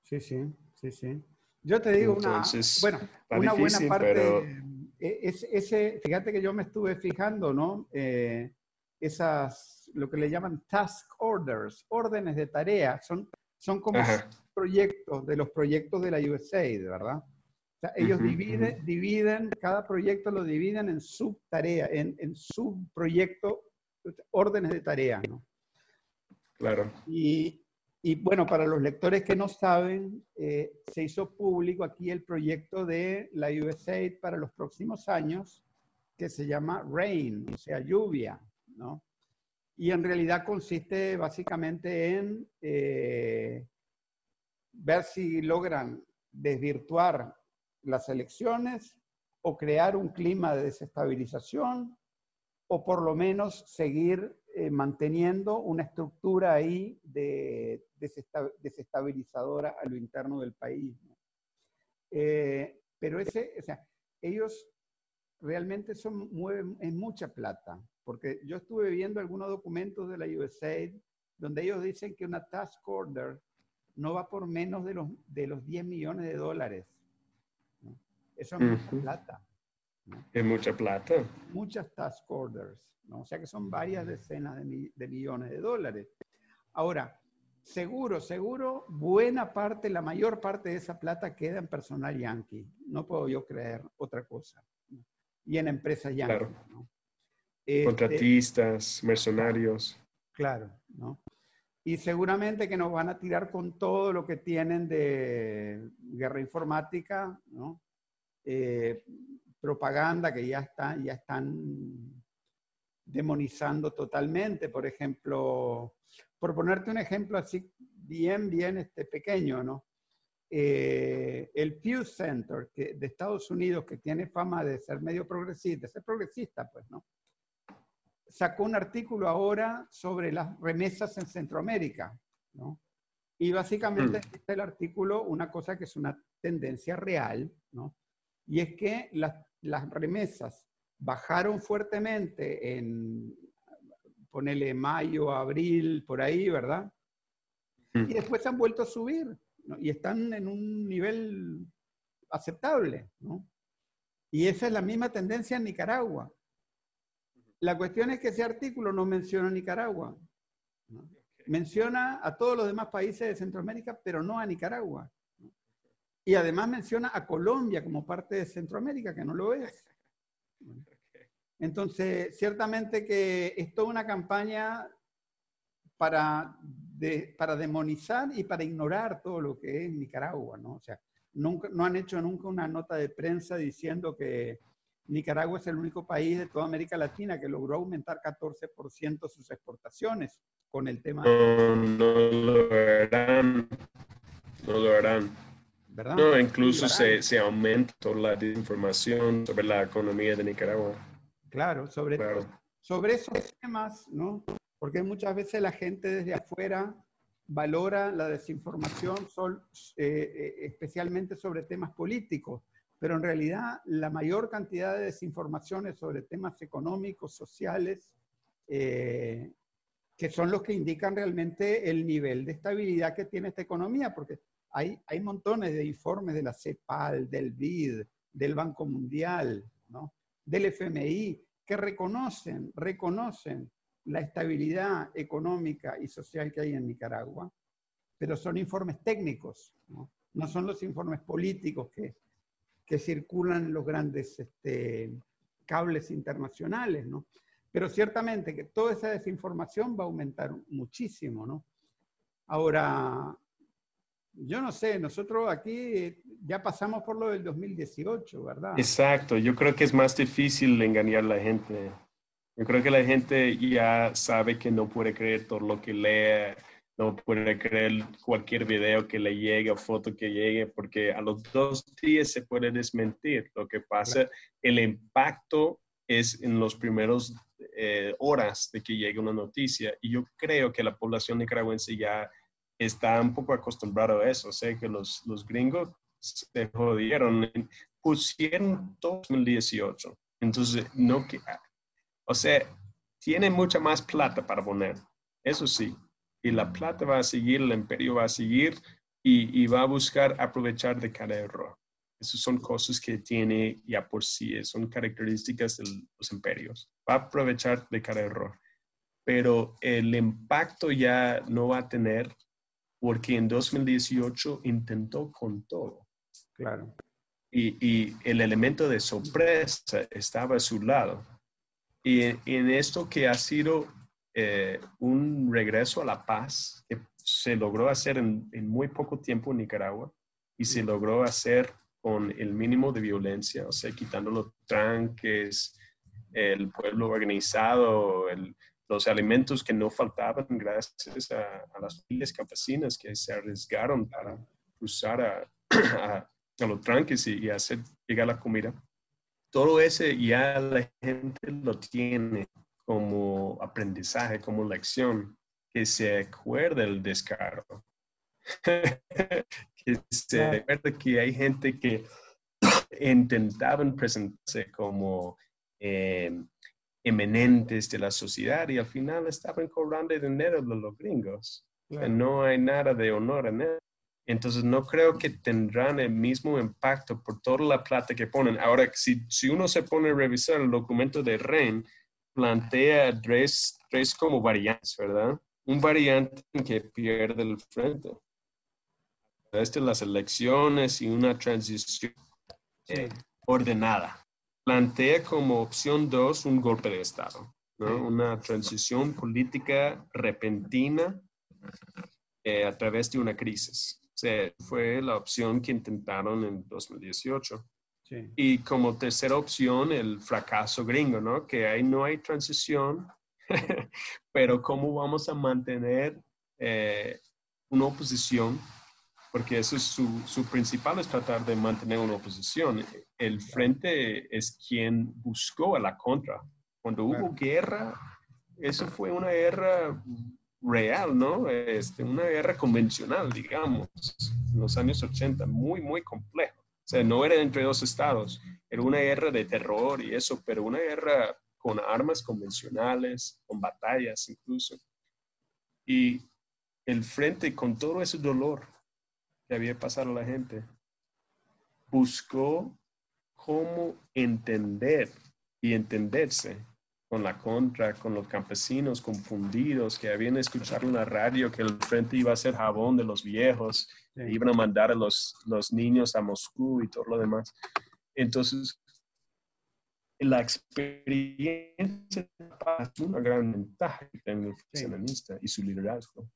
Sí, sí, sí, sí. Yo te digo una, bueno, una buena parte, e, es, ese, fíjate que yo me estuve fijando, ¿no? Eh, esas, lo que le llaman task orders, órdenes de tarea, son, son como proyectos de los proyectos de la USAID, ¿verdad? ellos dividen, dividen, cada proyecto lo dividen en subtarea, en, en subproyecto, órdenes de tarea, ¿no? Claro. Y, y bueno, para los lectores que no saben, eh, se hizo público aquí el proyecto de la USAID para los próximos años, que se llama RAIN, o sea, lluvia, ¿no? Y en realidad consiste básicamente en eh, ver si logran desvirtuar las elecciones o crear un clima de desestabilización o por lo menos seguir eh, manteniendo una estructura ahí de desestabilizadora a lo interno del país. Eh, pero ese, o sea, ellos realmente son, mueven en mucha plata, porque yo estuve viendo algunos documentos de la USAID donde ellos dicen que una task order no va por menos de los, de los 10 millones de dólares. Eso es mucha plata. Es mucha plata. Muchas task orders, ¿no? O sea que son varias decenas de, de, millones de dólares. Ahora, seguro, seguro, buena parte, la mayor parte de esa plata queda en personal yankee. No puedo yo creer otra cosa. Y en empresas. Claro. ¿no? Este, Contratistas, mercenarios. Claro, ¿no? Y seguramente que nos van a tirar con todo lo que tienen de guerra informática, ¿no? Eh, propaganda que ya, está, ya están demonizando totalmente. Por ejemplo, por ponerte un ejemplo así bien, bien este, pequeño, ¿no? Eh, el Pew Center que, de Estados Unidos, que tiene fama de ser medio progresista, ser progresista, pues, ¿no? Sacó un artículo ahora sobre las remesas en Centroamérica, ¿no? Y básicamente mm. dice el artículo una cosa que es una tendencia real, ¿no? y es que las, las remesas bajaron fuertemente en, ponele mayo, abril, por ahí, ¿verdad? Mm. Y después se han vuelto a subir y están en un nivel aceptable, ¿no? Y esa es la misma tendencia en Nicaragua. La cuestión es que ese artículo no menciona a Nicaragua. Menciona a todos los demás países de Centroamérica, pero no a Nicaragua. Y además menciona a Colombia como parte de Centroamérica, que no lo es. Entonces, ciertamente que es toda una campaña para, para demonizar y para ignorar todo lo que es Nicaragua, ¿no? O sea, nunca, no han hecho nunca una nota de prensa diciendo que Nicaragua es el único país de toda América Latina que logró aumentar 14% sus exportaciones con el tema. No, no lo harán. No lo harán. No, incluso se, se aumentó la desinformación sobre la economía de Nicaragua. Claro, sobre, sobre esos temas, ¿no? Porque muchas veces la gente desde afuera valora la desinformación sol, eh, eh, especialmente sobre temas políticos, pero en realidad la mayor cantidad de desinformaciones sobre temas económicos, sociales, eh, que son los que indican realmente el nivel de estabilidad que tiene esta economía, porque hay, montones de informes de la CEPAL, del BID, del Banco Mundial, del FMI, que reconocen, reconocen la estabilidad económica y social que hay en Nicaragua, pero son informes técnicos, no, son los informes políticos que, circulan en los grandes este, cables internacionales, ¿no? Pero ciertamente que toda esa desinformación va a aumentar muchísimo, ¿no? Ahora, yo no sé, nosotros aquí ya pasamos por lo del 2018, ¿verdad? Exacto, yo creo que es más difícil engañar a la gente. Yo creo que la gente ya sabe que no puede creer todo lo que lee, no puede creer cualquier video que le llegue o foto que llegue, porque a los dos días se puede desmentir. Lo que pasa, el impacto es en los primeros eh, horas de que llegue una noticia. Y yo creo que la población nicaragüense ya está un poco acostumbrado a eso. Sé que los, los gringos se jodieron, pusieron 2018. Entonces, no, O sea, tiene mucha más plata para poner, eso sí. Y la plata va a seguir, el imperio va a seguir y, y va a buscar aprovechar de cada error. Esas son cosas que tiene ya por sí, son características de los imperios. Va a aprovechar de cada error. Pero el impacto ya no va a tener porque en 2018 intentó con todo. Claro. Y, y el elemento de sorpresa estaba a su lado. Y en, esto que ha sido eh, un regreso a la paz que se logró hacer en, en, muy poco tiempo en Nicaragua y se logró hacer con el mínimo de violencia, o sea, quitando los tranques, el pueblo organizado, el, los alimentos que no faltaban gracias a, a, las familias campesinas que se arriesgaron para cruzar a, a, a los tranques y, y, hacer llegar la comida. Todo ese ya la gente lo tiene como aprendizaje, como lección, que se acuerda el descargo. que se acuerda que hay gente que intentaban presentarse como eh, eminentes de la sociedad y al final estaban cobrando dinero de los gringos. No hay nada de honor en. Entonces no creo que tendrán el mismo impacto por toda la plata que ponen. Ahora, si, si uno se pone a revisar el documento de REN, plantea tres, tres como variantes, ¿verdad? Un variante que pierde el frente de las elecciones y una transición eh, ordenada. Plantea como opción dos un golpe de Estado, ¿no? una transición política repentina eh, a través de una crisis. Fue la opción que intentaron en 2018. Sí. Y como tercera opción, el fracaso gringo, ¿no? Que ahí no hay transición, pero cómo vamos a mantener eh, una oposición porque eso es su, su, principal es tratar de mantener una oposición. El frente es quien buscó a la contra. Cuando hubo guerra, eso fue una guerra real, ¿no? Este, una guerra convencional, digamos, en los años 80, muy, muy complejo. O sea, no era entre dos estados, era una guerra de terror y eso, pero una guerra con armas convencionales, con batallas incluso. Y el frente, con todo ese dolor, que había pasado a la gente, buscó cómo entender y entenderse con la contra, con los campesinos confundidos que habían escuchado en la radio que el frente iba a ser jabón de los viejos, iban a mandar a los, los niños a Moscú y todo lo demás. Entonces, la experiencia es una gran ventaja en el funcionalista y su liderazgo.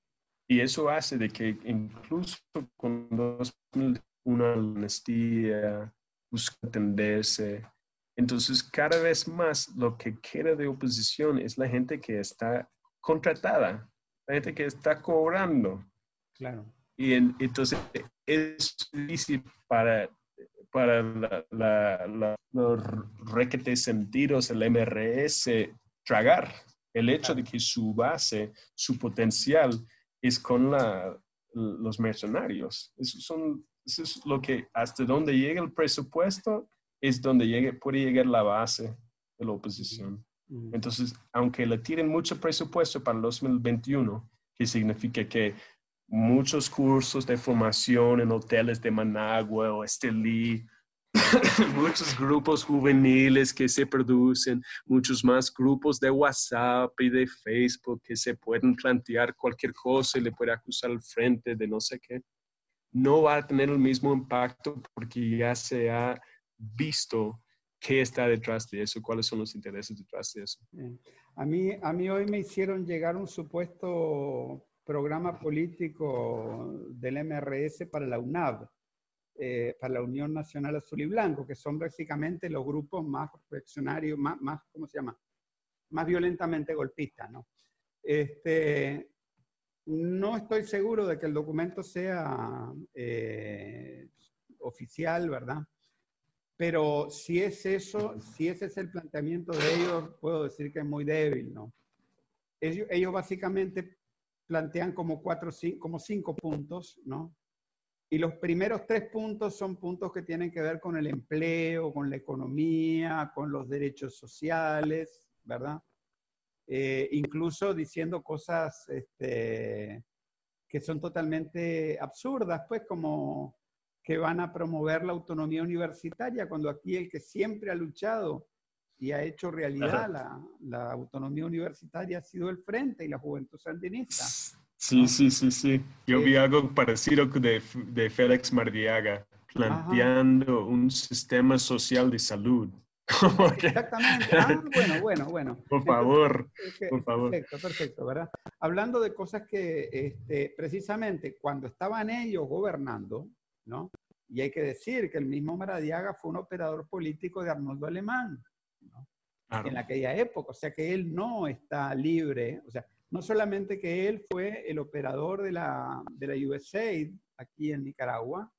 Y eso hace de que incluso cuando una amnistía, busca entenderse, entonces cada vez más lo que queda de oposición es la gente que está contratada, la gente que está cobrando. Claro. Y entonces es difícil para, para la, los requetes sentidos, el MRS, tragar el hecho de que su base, su potencial es con la, los mercenarios. Eso, son, eso es lo que, hasta donde llega el presupuesto, es donde llegue, puede llegar la base de la oposición. Entonces, aunque le tiren mucho presupuesto para el 2021, que significa que muchos cursos de formación en hoteles de Managua o Estelí muchos grupos juveniles que se producen, muchos más grupos de WhatsApp y de Facebook que se pueden plantear cualquier cosa y le puede acusar al frente de no sé qué, no va a tener el mismo impacto porque ya se ha visto qué está detrás de eso, cuáles son los intereses detrás de eso. A mí, a mí hoy me hicieron llegar un supuesto programa político del MRS para la UNAV eh, para la Unión Nacional Azul y Blanco, que son básicamente los grupos más reaccionarios, más, más ¿cómo se llama? Más violentamente golpistas, ¿no? Este, no estoy seguro de que el documento sea eh, oficial, ¿verdad? Pero si es eso, si ese es el planteamiento de ellos, puedo decir que es muy débil, ¿no? Ellos, ellos básicamente plantean como cuatro, como cinco puntos, ¿no? Y los primeros tres puntos son puntos que tienen que ver con el empleo, con la economía, con los derechos sociales, ¿verdad? Eh, incluso diciendo cosas este, que son totalmente absurdas, pues como que van a promover la autonomía universitaria, cuando aquí el que siempre ha luchado y ha hecho realidad la, la, autonomía universitaria ha sido el Frente y la Juventud Sandinista. Sí, sí, sí, sí. Yo vi algo parecido de, de Félix Mardiaga, planteando un sistema social de salud. Exactamente. Ah, bueno, bueno, bueno. Por favor, por favor. Perfecto, perfecto, ¿verdad? Hablando de cosas que este, precisamente cuando estaban ellos gobernando, ¿no? Y hay que decir que el mismo Maradiaga fue un operador político de Arnoldo Alemán, ¿no? En aquella época, o sea que él no está libre, o sea, no solamente que él fue el operador de la, de la USAID aquí en Nicaragua,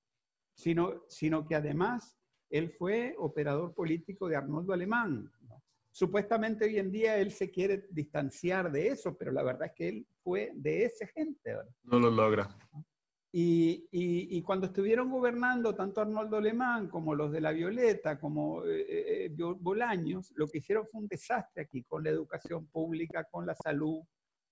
sino, sino que además él fue operador político de Arnoldo Alemán. Supuestamente hoy en día él se quiere distanciar de eso, pero la verdad es que él fue de esa gente. No lo logra. Y, cuando estuvieron gobernando tanto Arnoldo Alemán como los de la Violeta, como eh, eh, eh, Bolaños, lo que hicieron fue un desastre aquí con la educación pública, con la salud,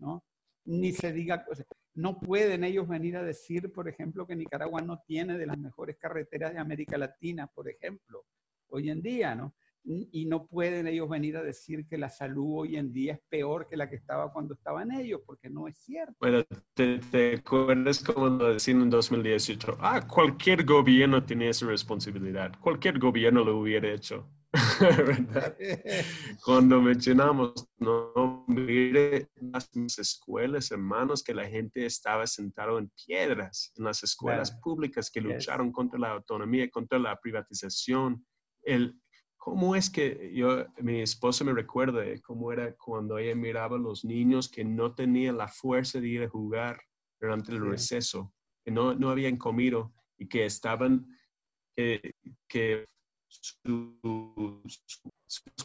¿no? Ni se diga, no pueden ellos venir a decir, por ejemplo, que Nicaragua no tiene de las mejores carreteras de América Latina, por ejemplo, hoy en día, ¿no? Y no pueden ellos venir a decir que la salud hoy en día es peor que la que estaba cuando estaban ellos, porque no es cierto. Bueno, te, te acuerdas como lo decían en 2018, ah, cualquier gobierno tenía esa responsabilidad, cualquier gobierno lo hubiera hecho. ¿verdad? Cuando mencionamos, no mire las escuelas, hermanos, que la gente estaba sentado en piedras, en las escuelas públicas que lucharon contra la autonomía, contra la privatización, el, ¿Cómo es que yo, mi esposa me recuerda cómo era cuando ella miraba a los niños que no tenían la fuerza de ir a jugar durante el receso, que no, no habían comido y que estaban, que sus,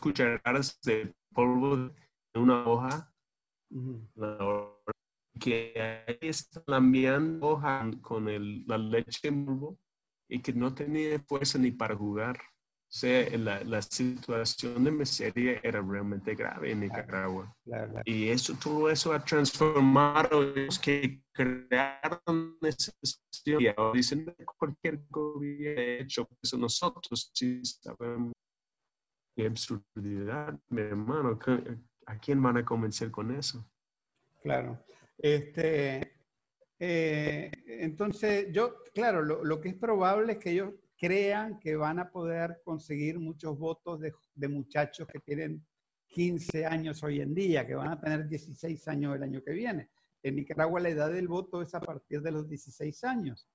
cucharadas de polvo en una hoja, que ahí están lambiando hoja con el, la leche en polvo y que no tenía fuerza ni para jugar sea, la, la, situación de miseria era realmente grave en Nicaragua. Y eso, todo eso ha transformado los que crearon esa situación. Y ahora dicen, cualquier gobierno ha hecho eso. Nosotros sí sabemos qué absurdidad, mi hermano. ¿A quién van a convencer con eso? Claro. Este, eh, entonces, yo, claro, lo, lo que es probable es que ellos crean que van a poder conseguir muchos votos de, muchachos que tienen 15 años hoy en día, que van a tener 16 años el año que viene. En Nicaragua la edad del voto es a partir de los 16 años.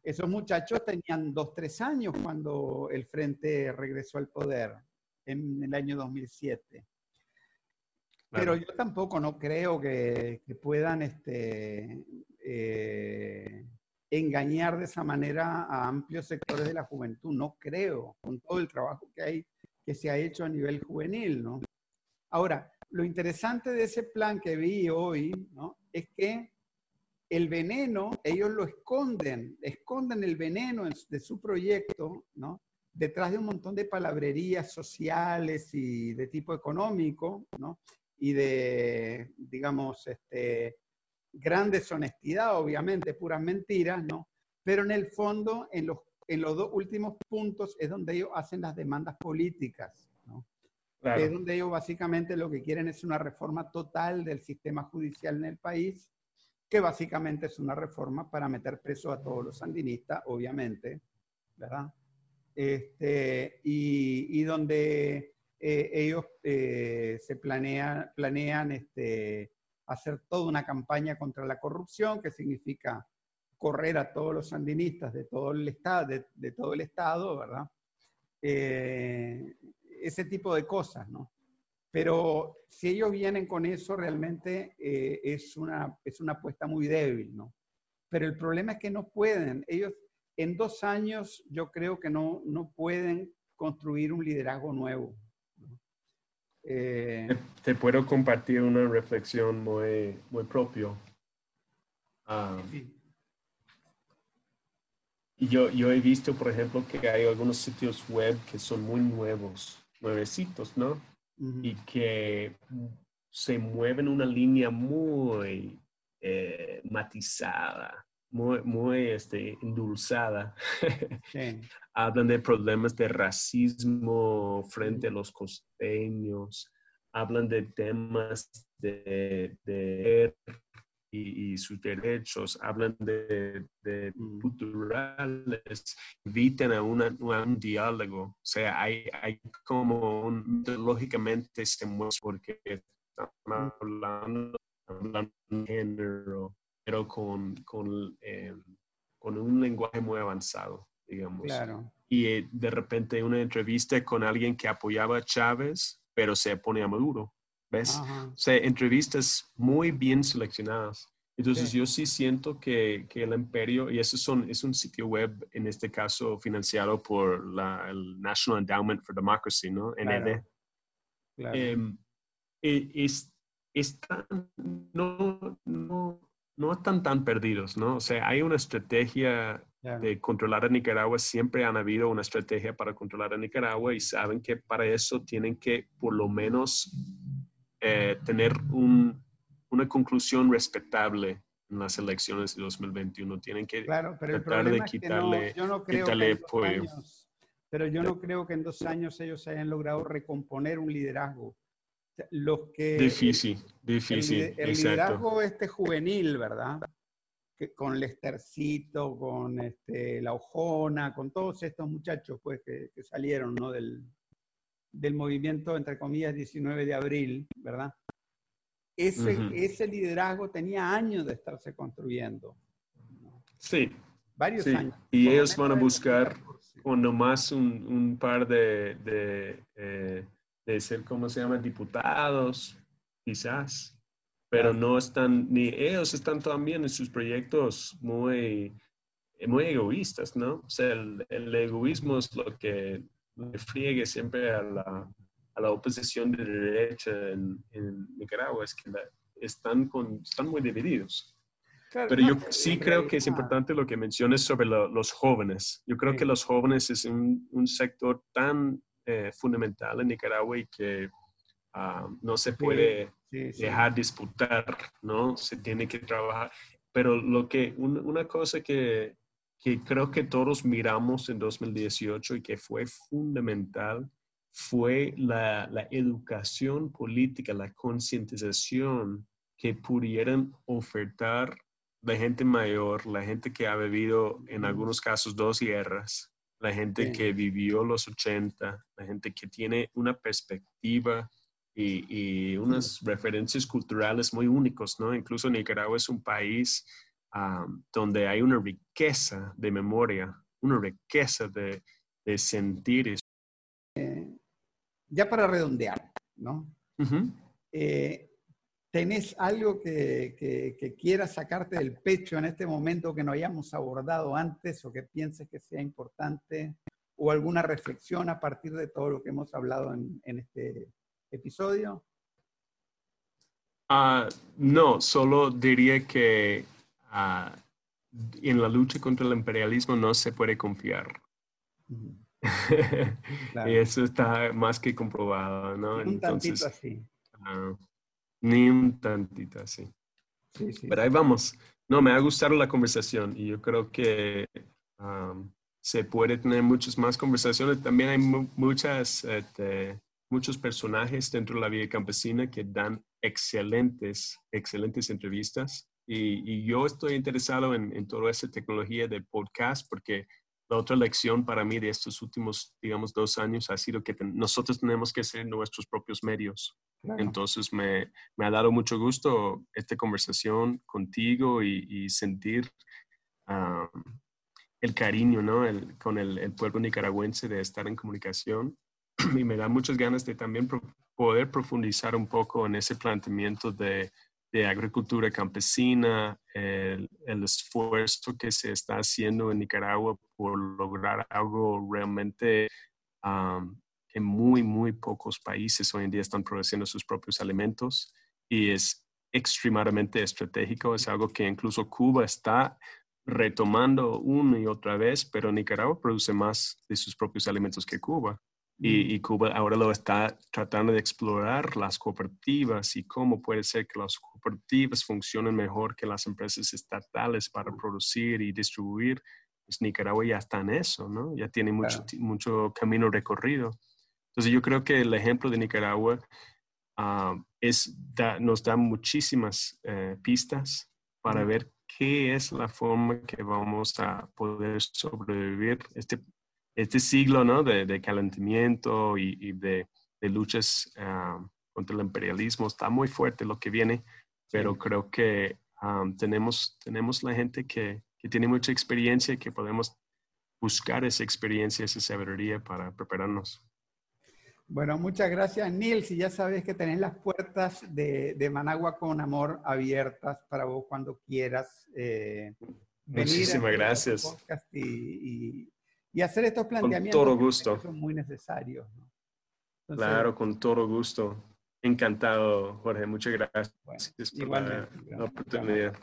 Esos muchachos tenían 2, 3 años cuando el Frente regresó al poder en el año 2007. Pero yo tampoco no creo que, puedan este, eh, engañar de esa manera a amplios sectores de la juventud. No creo, con todo el trabajo que hay, que se ha hecho a nivel juvenil, ¿no? Ahora, lo interesante de ese plan que vi hoy, ¿no? Es que el veneno, ellos lo esconden, esconden el veneno de su proyecto, ¿no? Detrás de un montón de palabrerías sociales y de tipo económico, ¿no? Y de, digamos, este, gran deshonestidad, obviamente, puras mentiras, ¿no? Pero en el fondo, en los, en los dos últimos puntos es donde ellos hacen las demandas políticas, ¿no? Es donde ellos básicamente lo que quieren es una reforma total del sistema judicial en el país, que básicamente es una reforma para meter preso a todos los sandinistas, obviamente, ¿verdad? Este, y, y donde eh, ellos eh, se planean, planean este, hacer toda una campaña contra la corrupción, que significa correr a todos los sandinistas de todo el Estado, de, todo el estado ¿verdad? Eh, ese tipo de cosas, ¿no? Pero si ellos vienen con eso, realmente eh, es, una, es una apuesta muy débil, ¿no? Pero el problema es que no pueden. Ellos en dos años yo creo que no, no pueden construir un liderazgo nuevo. Eh, te, puedo compartir una reflexión muy, muy propio. Ah, y yo, yo he visto, por ejemplo, que hay algunos sitios web que son muy nuevos, nuevecitos, ¿no? Y que se mueve en una línea muy eh, matizada, muy, muy este, endulzada. Sí. Hablan de problemas de racismo frente a los costeños, hablan de temas de, de y, y sus derechos, hablan de, de Mm. culturales, invitan a, una- a un diálogo. O sea, hay, hay como un, lógicamente se muestra porque están hablando, hablando de género, pero con, con, eh, con un lenguaje muy avanzado, digamos Claro. y eh, de repente una entrevista con alguien que apoyaba a Chávez, pero se opone a Maduro. ¿Ves? Ajá. O sea, entrevistas muy bien seleccionadas. Entonces Sí. yo sí siento que, que el imperio, y eso son, es un sitio web, en este caso financiado por la, el National Endowment for Democracy, ¿no? NED. Claro. Claro. Em, e- es, están, no, no, no están tan perdidos, ¿no? O sea, hay una estrategia de controlar a Nicaragua, siempre han habido una estrategia para controlar a Nicaragua y saben que para eso tienen que por lo menos eh, tener un- una conclusión respetable en las elecciones de 2021. Tienen que Claro, pero el tratar de problema es que quitarle- no, yo no creo quitarle que en dos apoyo. años, pero yo no creo que en dos años ellos hayan logrado recomponer un liderazgo. Sea, Los que difícil, difícil, el exacto. liderazgo este juvenil, ¿verdad? Que con Lestercito, con este, La Ojona, con todos estos muchachos pues, que, que salieron ¿no? del, del movimiento, entre comillas, 19 de abril, ¿verdad? Ese, ese liderazgo tenía años de estarse construyendo, Sí, varios Sí, años. y ellos van a buscar 2014. o nomás un, un par de, de, eh, de ser, ¿cómo se llama? Diputados, quizás. Pero no están, ni ellos están también en sus proyectos muy, muy egoístas, ¿no? O sea, el, el egoísmo es lo que le friegue siempre a la, a la oposición de derecha en, en Nicaragua, es que la- están, con, están muy divididos. Claro, Pero no, yo sí creo que es importante lo que menciones sobre lo- los jóvenes. Yo creo Sí. que los jóvenes es un, un sector tan eh, fundamental en Nicaragua y que ah, no se puede Sí, sí. dejar disputar, ¿no? Se tiene que trabajar. Pero lo que, un- una cosa que, que creo que todos miramos en 2018 y que fue fundamental fue la, la educación política, la concientización que pudieran ofertar la gente mayor, la gente que ha vivido en algunos casos dos guerras, la gente Sí. que vivió los 80, la gente que tiene una perspectiva y, y unas referencias culturales muy únicos, ¿no? Incluso Nicaragua es un país ah, donde hay una riqueza de memoria, una riqueza de, de sentir. Ya para redondear, ¿no? Eh, ¿Tenés algo que, que- que quieras sacarte del pecho en este momento que no hayamos abordado antes o que pienses que sea importante? ¿O alguna reflexión a partir de todo lo que hemos hablado en, en este episodio? Ah, no, solo diría que ah, en la lucha contra el imperialismo no se puede confiar. Ujú, Claro. y eso está más que comprobado, ¿no? Un tantito Entonces, así. Ni un tantito así. Sí, sí. Pero ahí vamos. No, me ha gustado la conversación y yo creo que um, se puede tener muchas más conversaciones. También hay mu- muchas, este, muchos personajes dentro de la vida campesina que dan excelentes, excelentes entrevistas. Y, y yo estoy interesado en, en toda esa tecnología de podcast porque la otra lección para mí de estos últimos, digamos, dos años ha sido que nosotros tenemos que ser nuestros propios medios. Claro. Entonces me, me ha dado mucho gusto esta conversación contigo y, y sentir ah, el cariño ¿no? El- con el, el pueblo nicaragüense de estar en comunicación. Y me da muchas ganas de también pro- poder profundizar un poco en ese planteamiento de, de agricultura campesina, el, esfuerzo que se está haciendo en Nicaragua por lograr algo realmente ah, que muy, muy pocos países hoy en día están produciendo sus propios alimentos y es extremadamente estratégico. Es algo que incluso Cuba está retomando una y otra vez, pero Nicaragua produce más de sus propios alimentos que Cuba. Y, y, Cuba ahora lo está tratando de explorar las cooperativas y cómo puede ser que las cooperativas funcionen mejor que las empresas estatales para producir y distribuir. Pues Nicaragua ya está en eso, ¿no? Ya tiene mucho, mucho camino recorrido. Entonces yo creo que el ejemplo de Nicaragua ah, es, nos da muchísimas eh, pistas para ver qué es la forma que vamos a poder sobrevivir este este siglo ¿no? de, calentamiento y, de, luchas ah, contra el imperialismo está muy fuerte lo que viene, pero creo que ah, tenemos, tenemos la gente que, que, tiene mucha experiencia y que podemos buscar esa experiencia, esa sabiduría para prepararnos. Bueno, muchas gracias, Nils. Y ya sabes que tenés las puertas de, de Managua con amor abiertas para vos cuando quieras. Eh, Muchísimas gracias. y, y hacer estos planteamientos con todo gusto. son muy necesarios. claro, con todo gusto. Encantado, Jorge. Muchas gracias por la, oportunidad.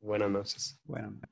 Buenas noches. Buenas noches.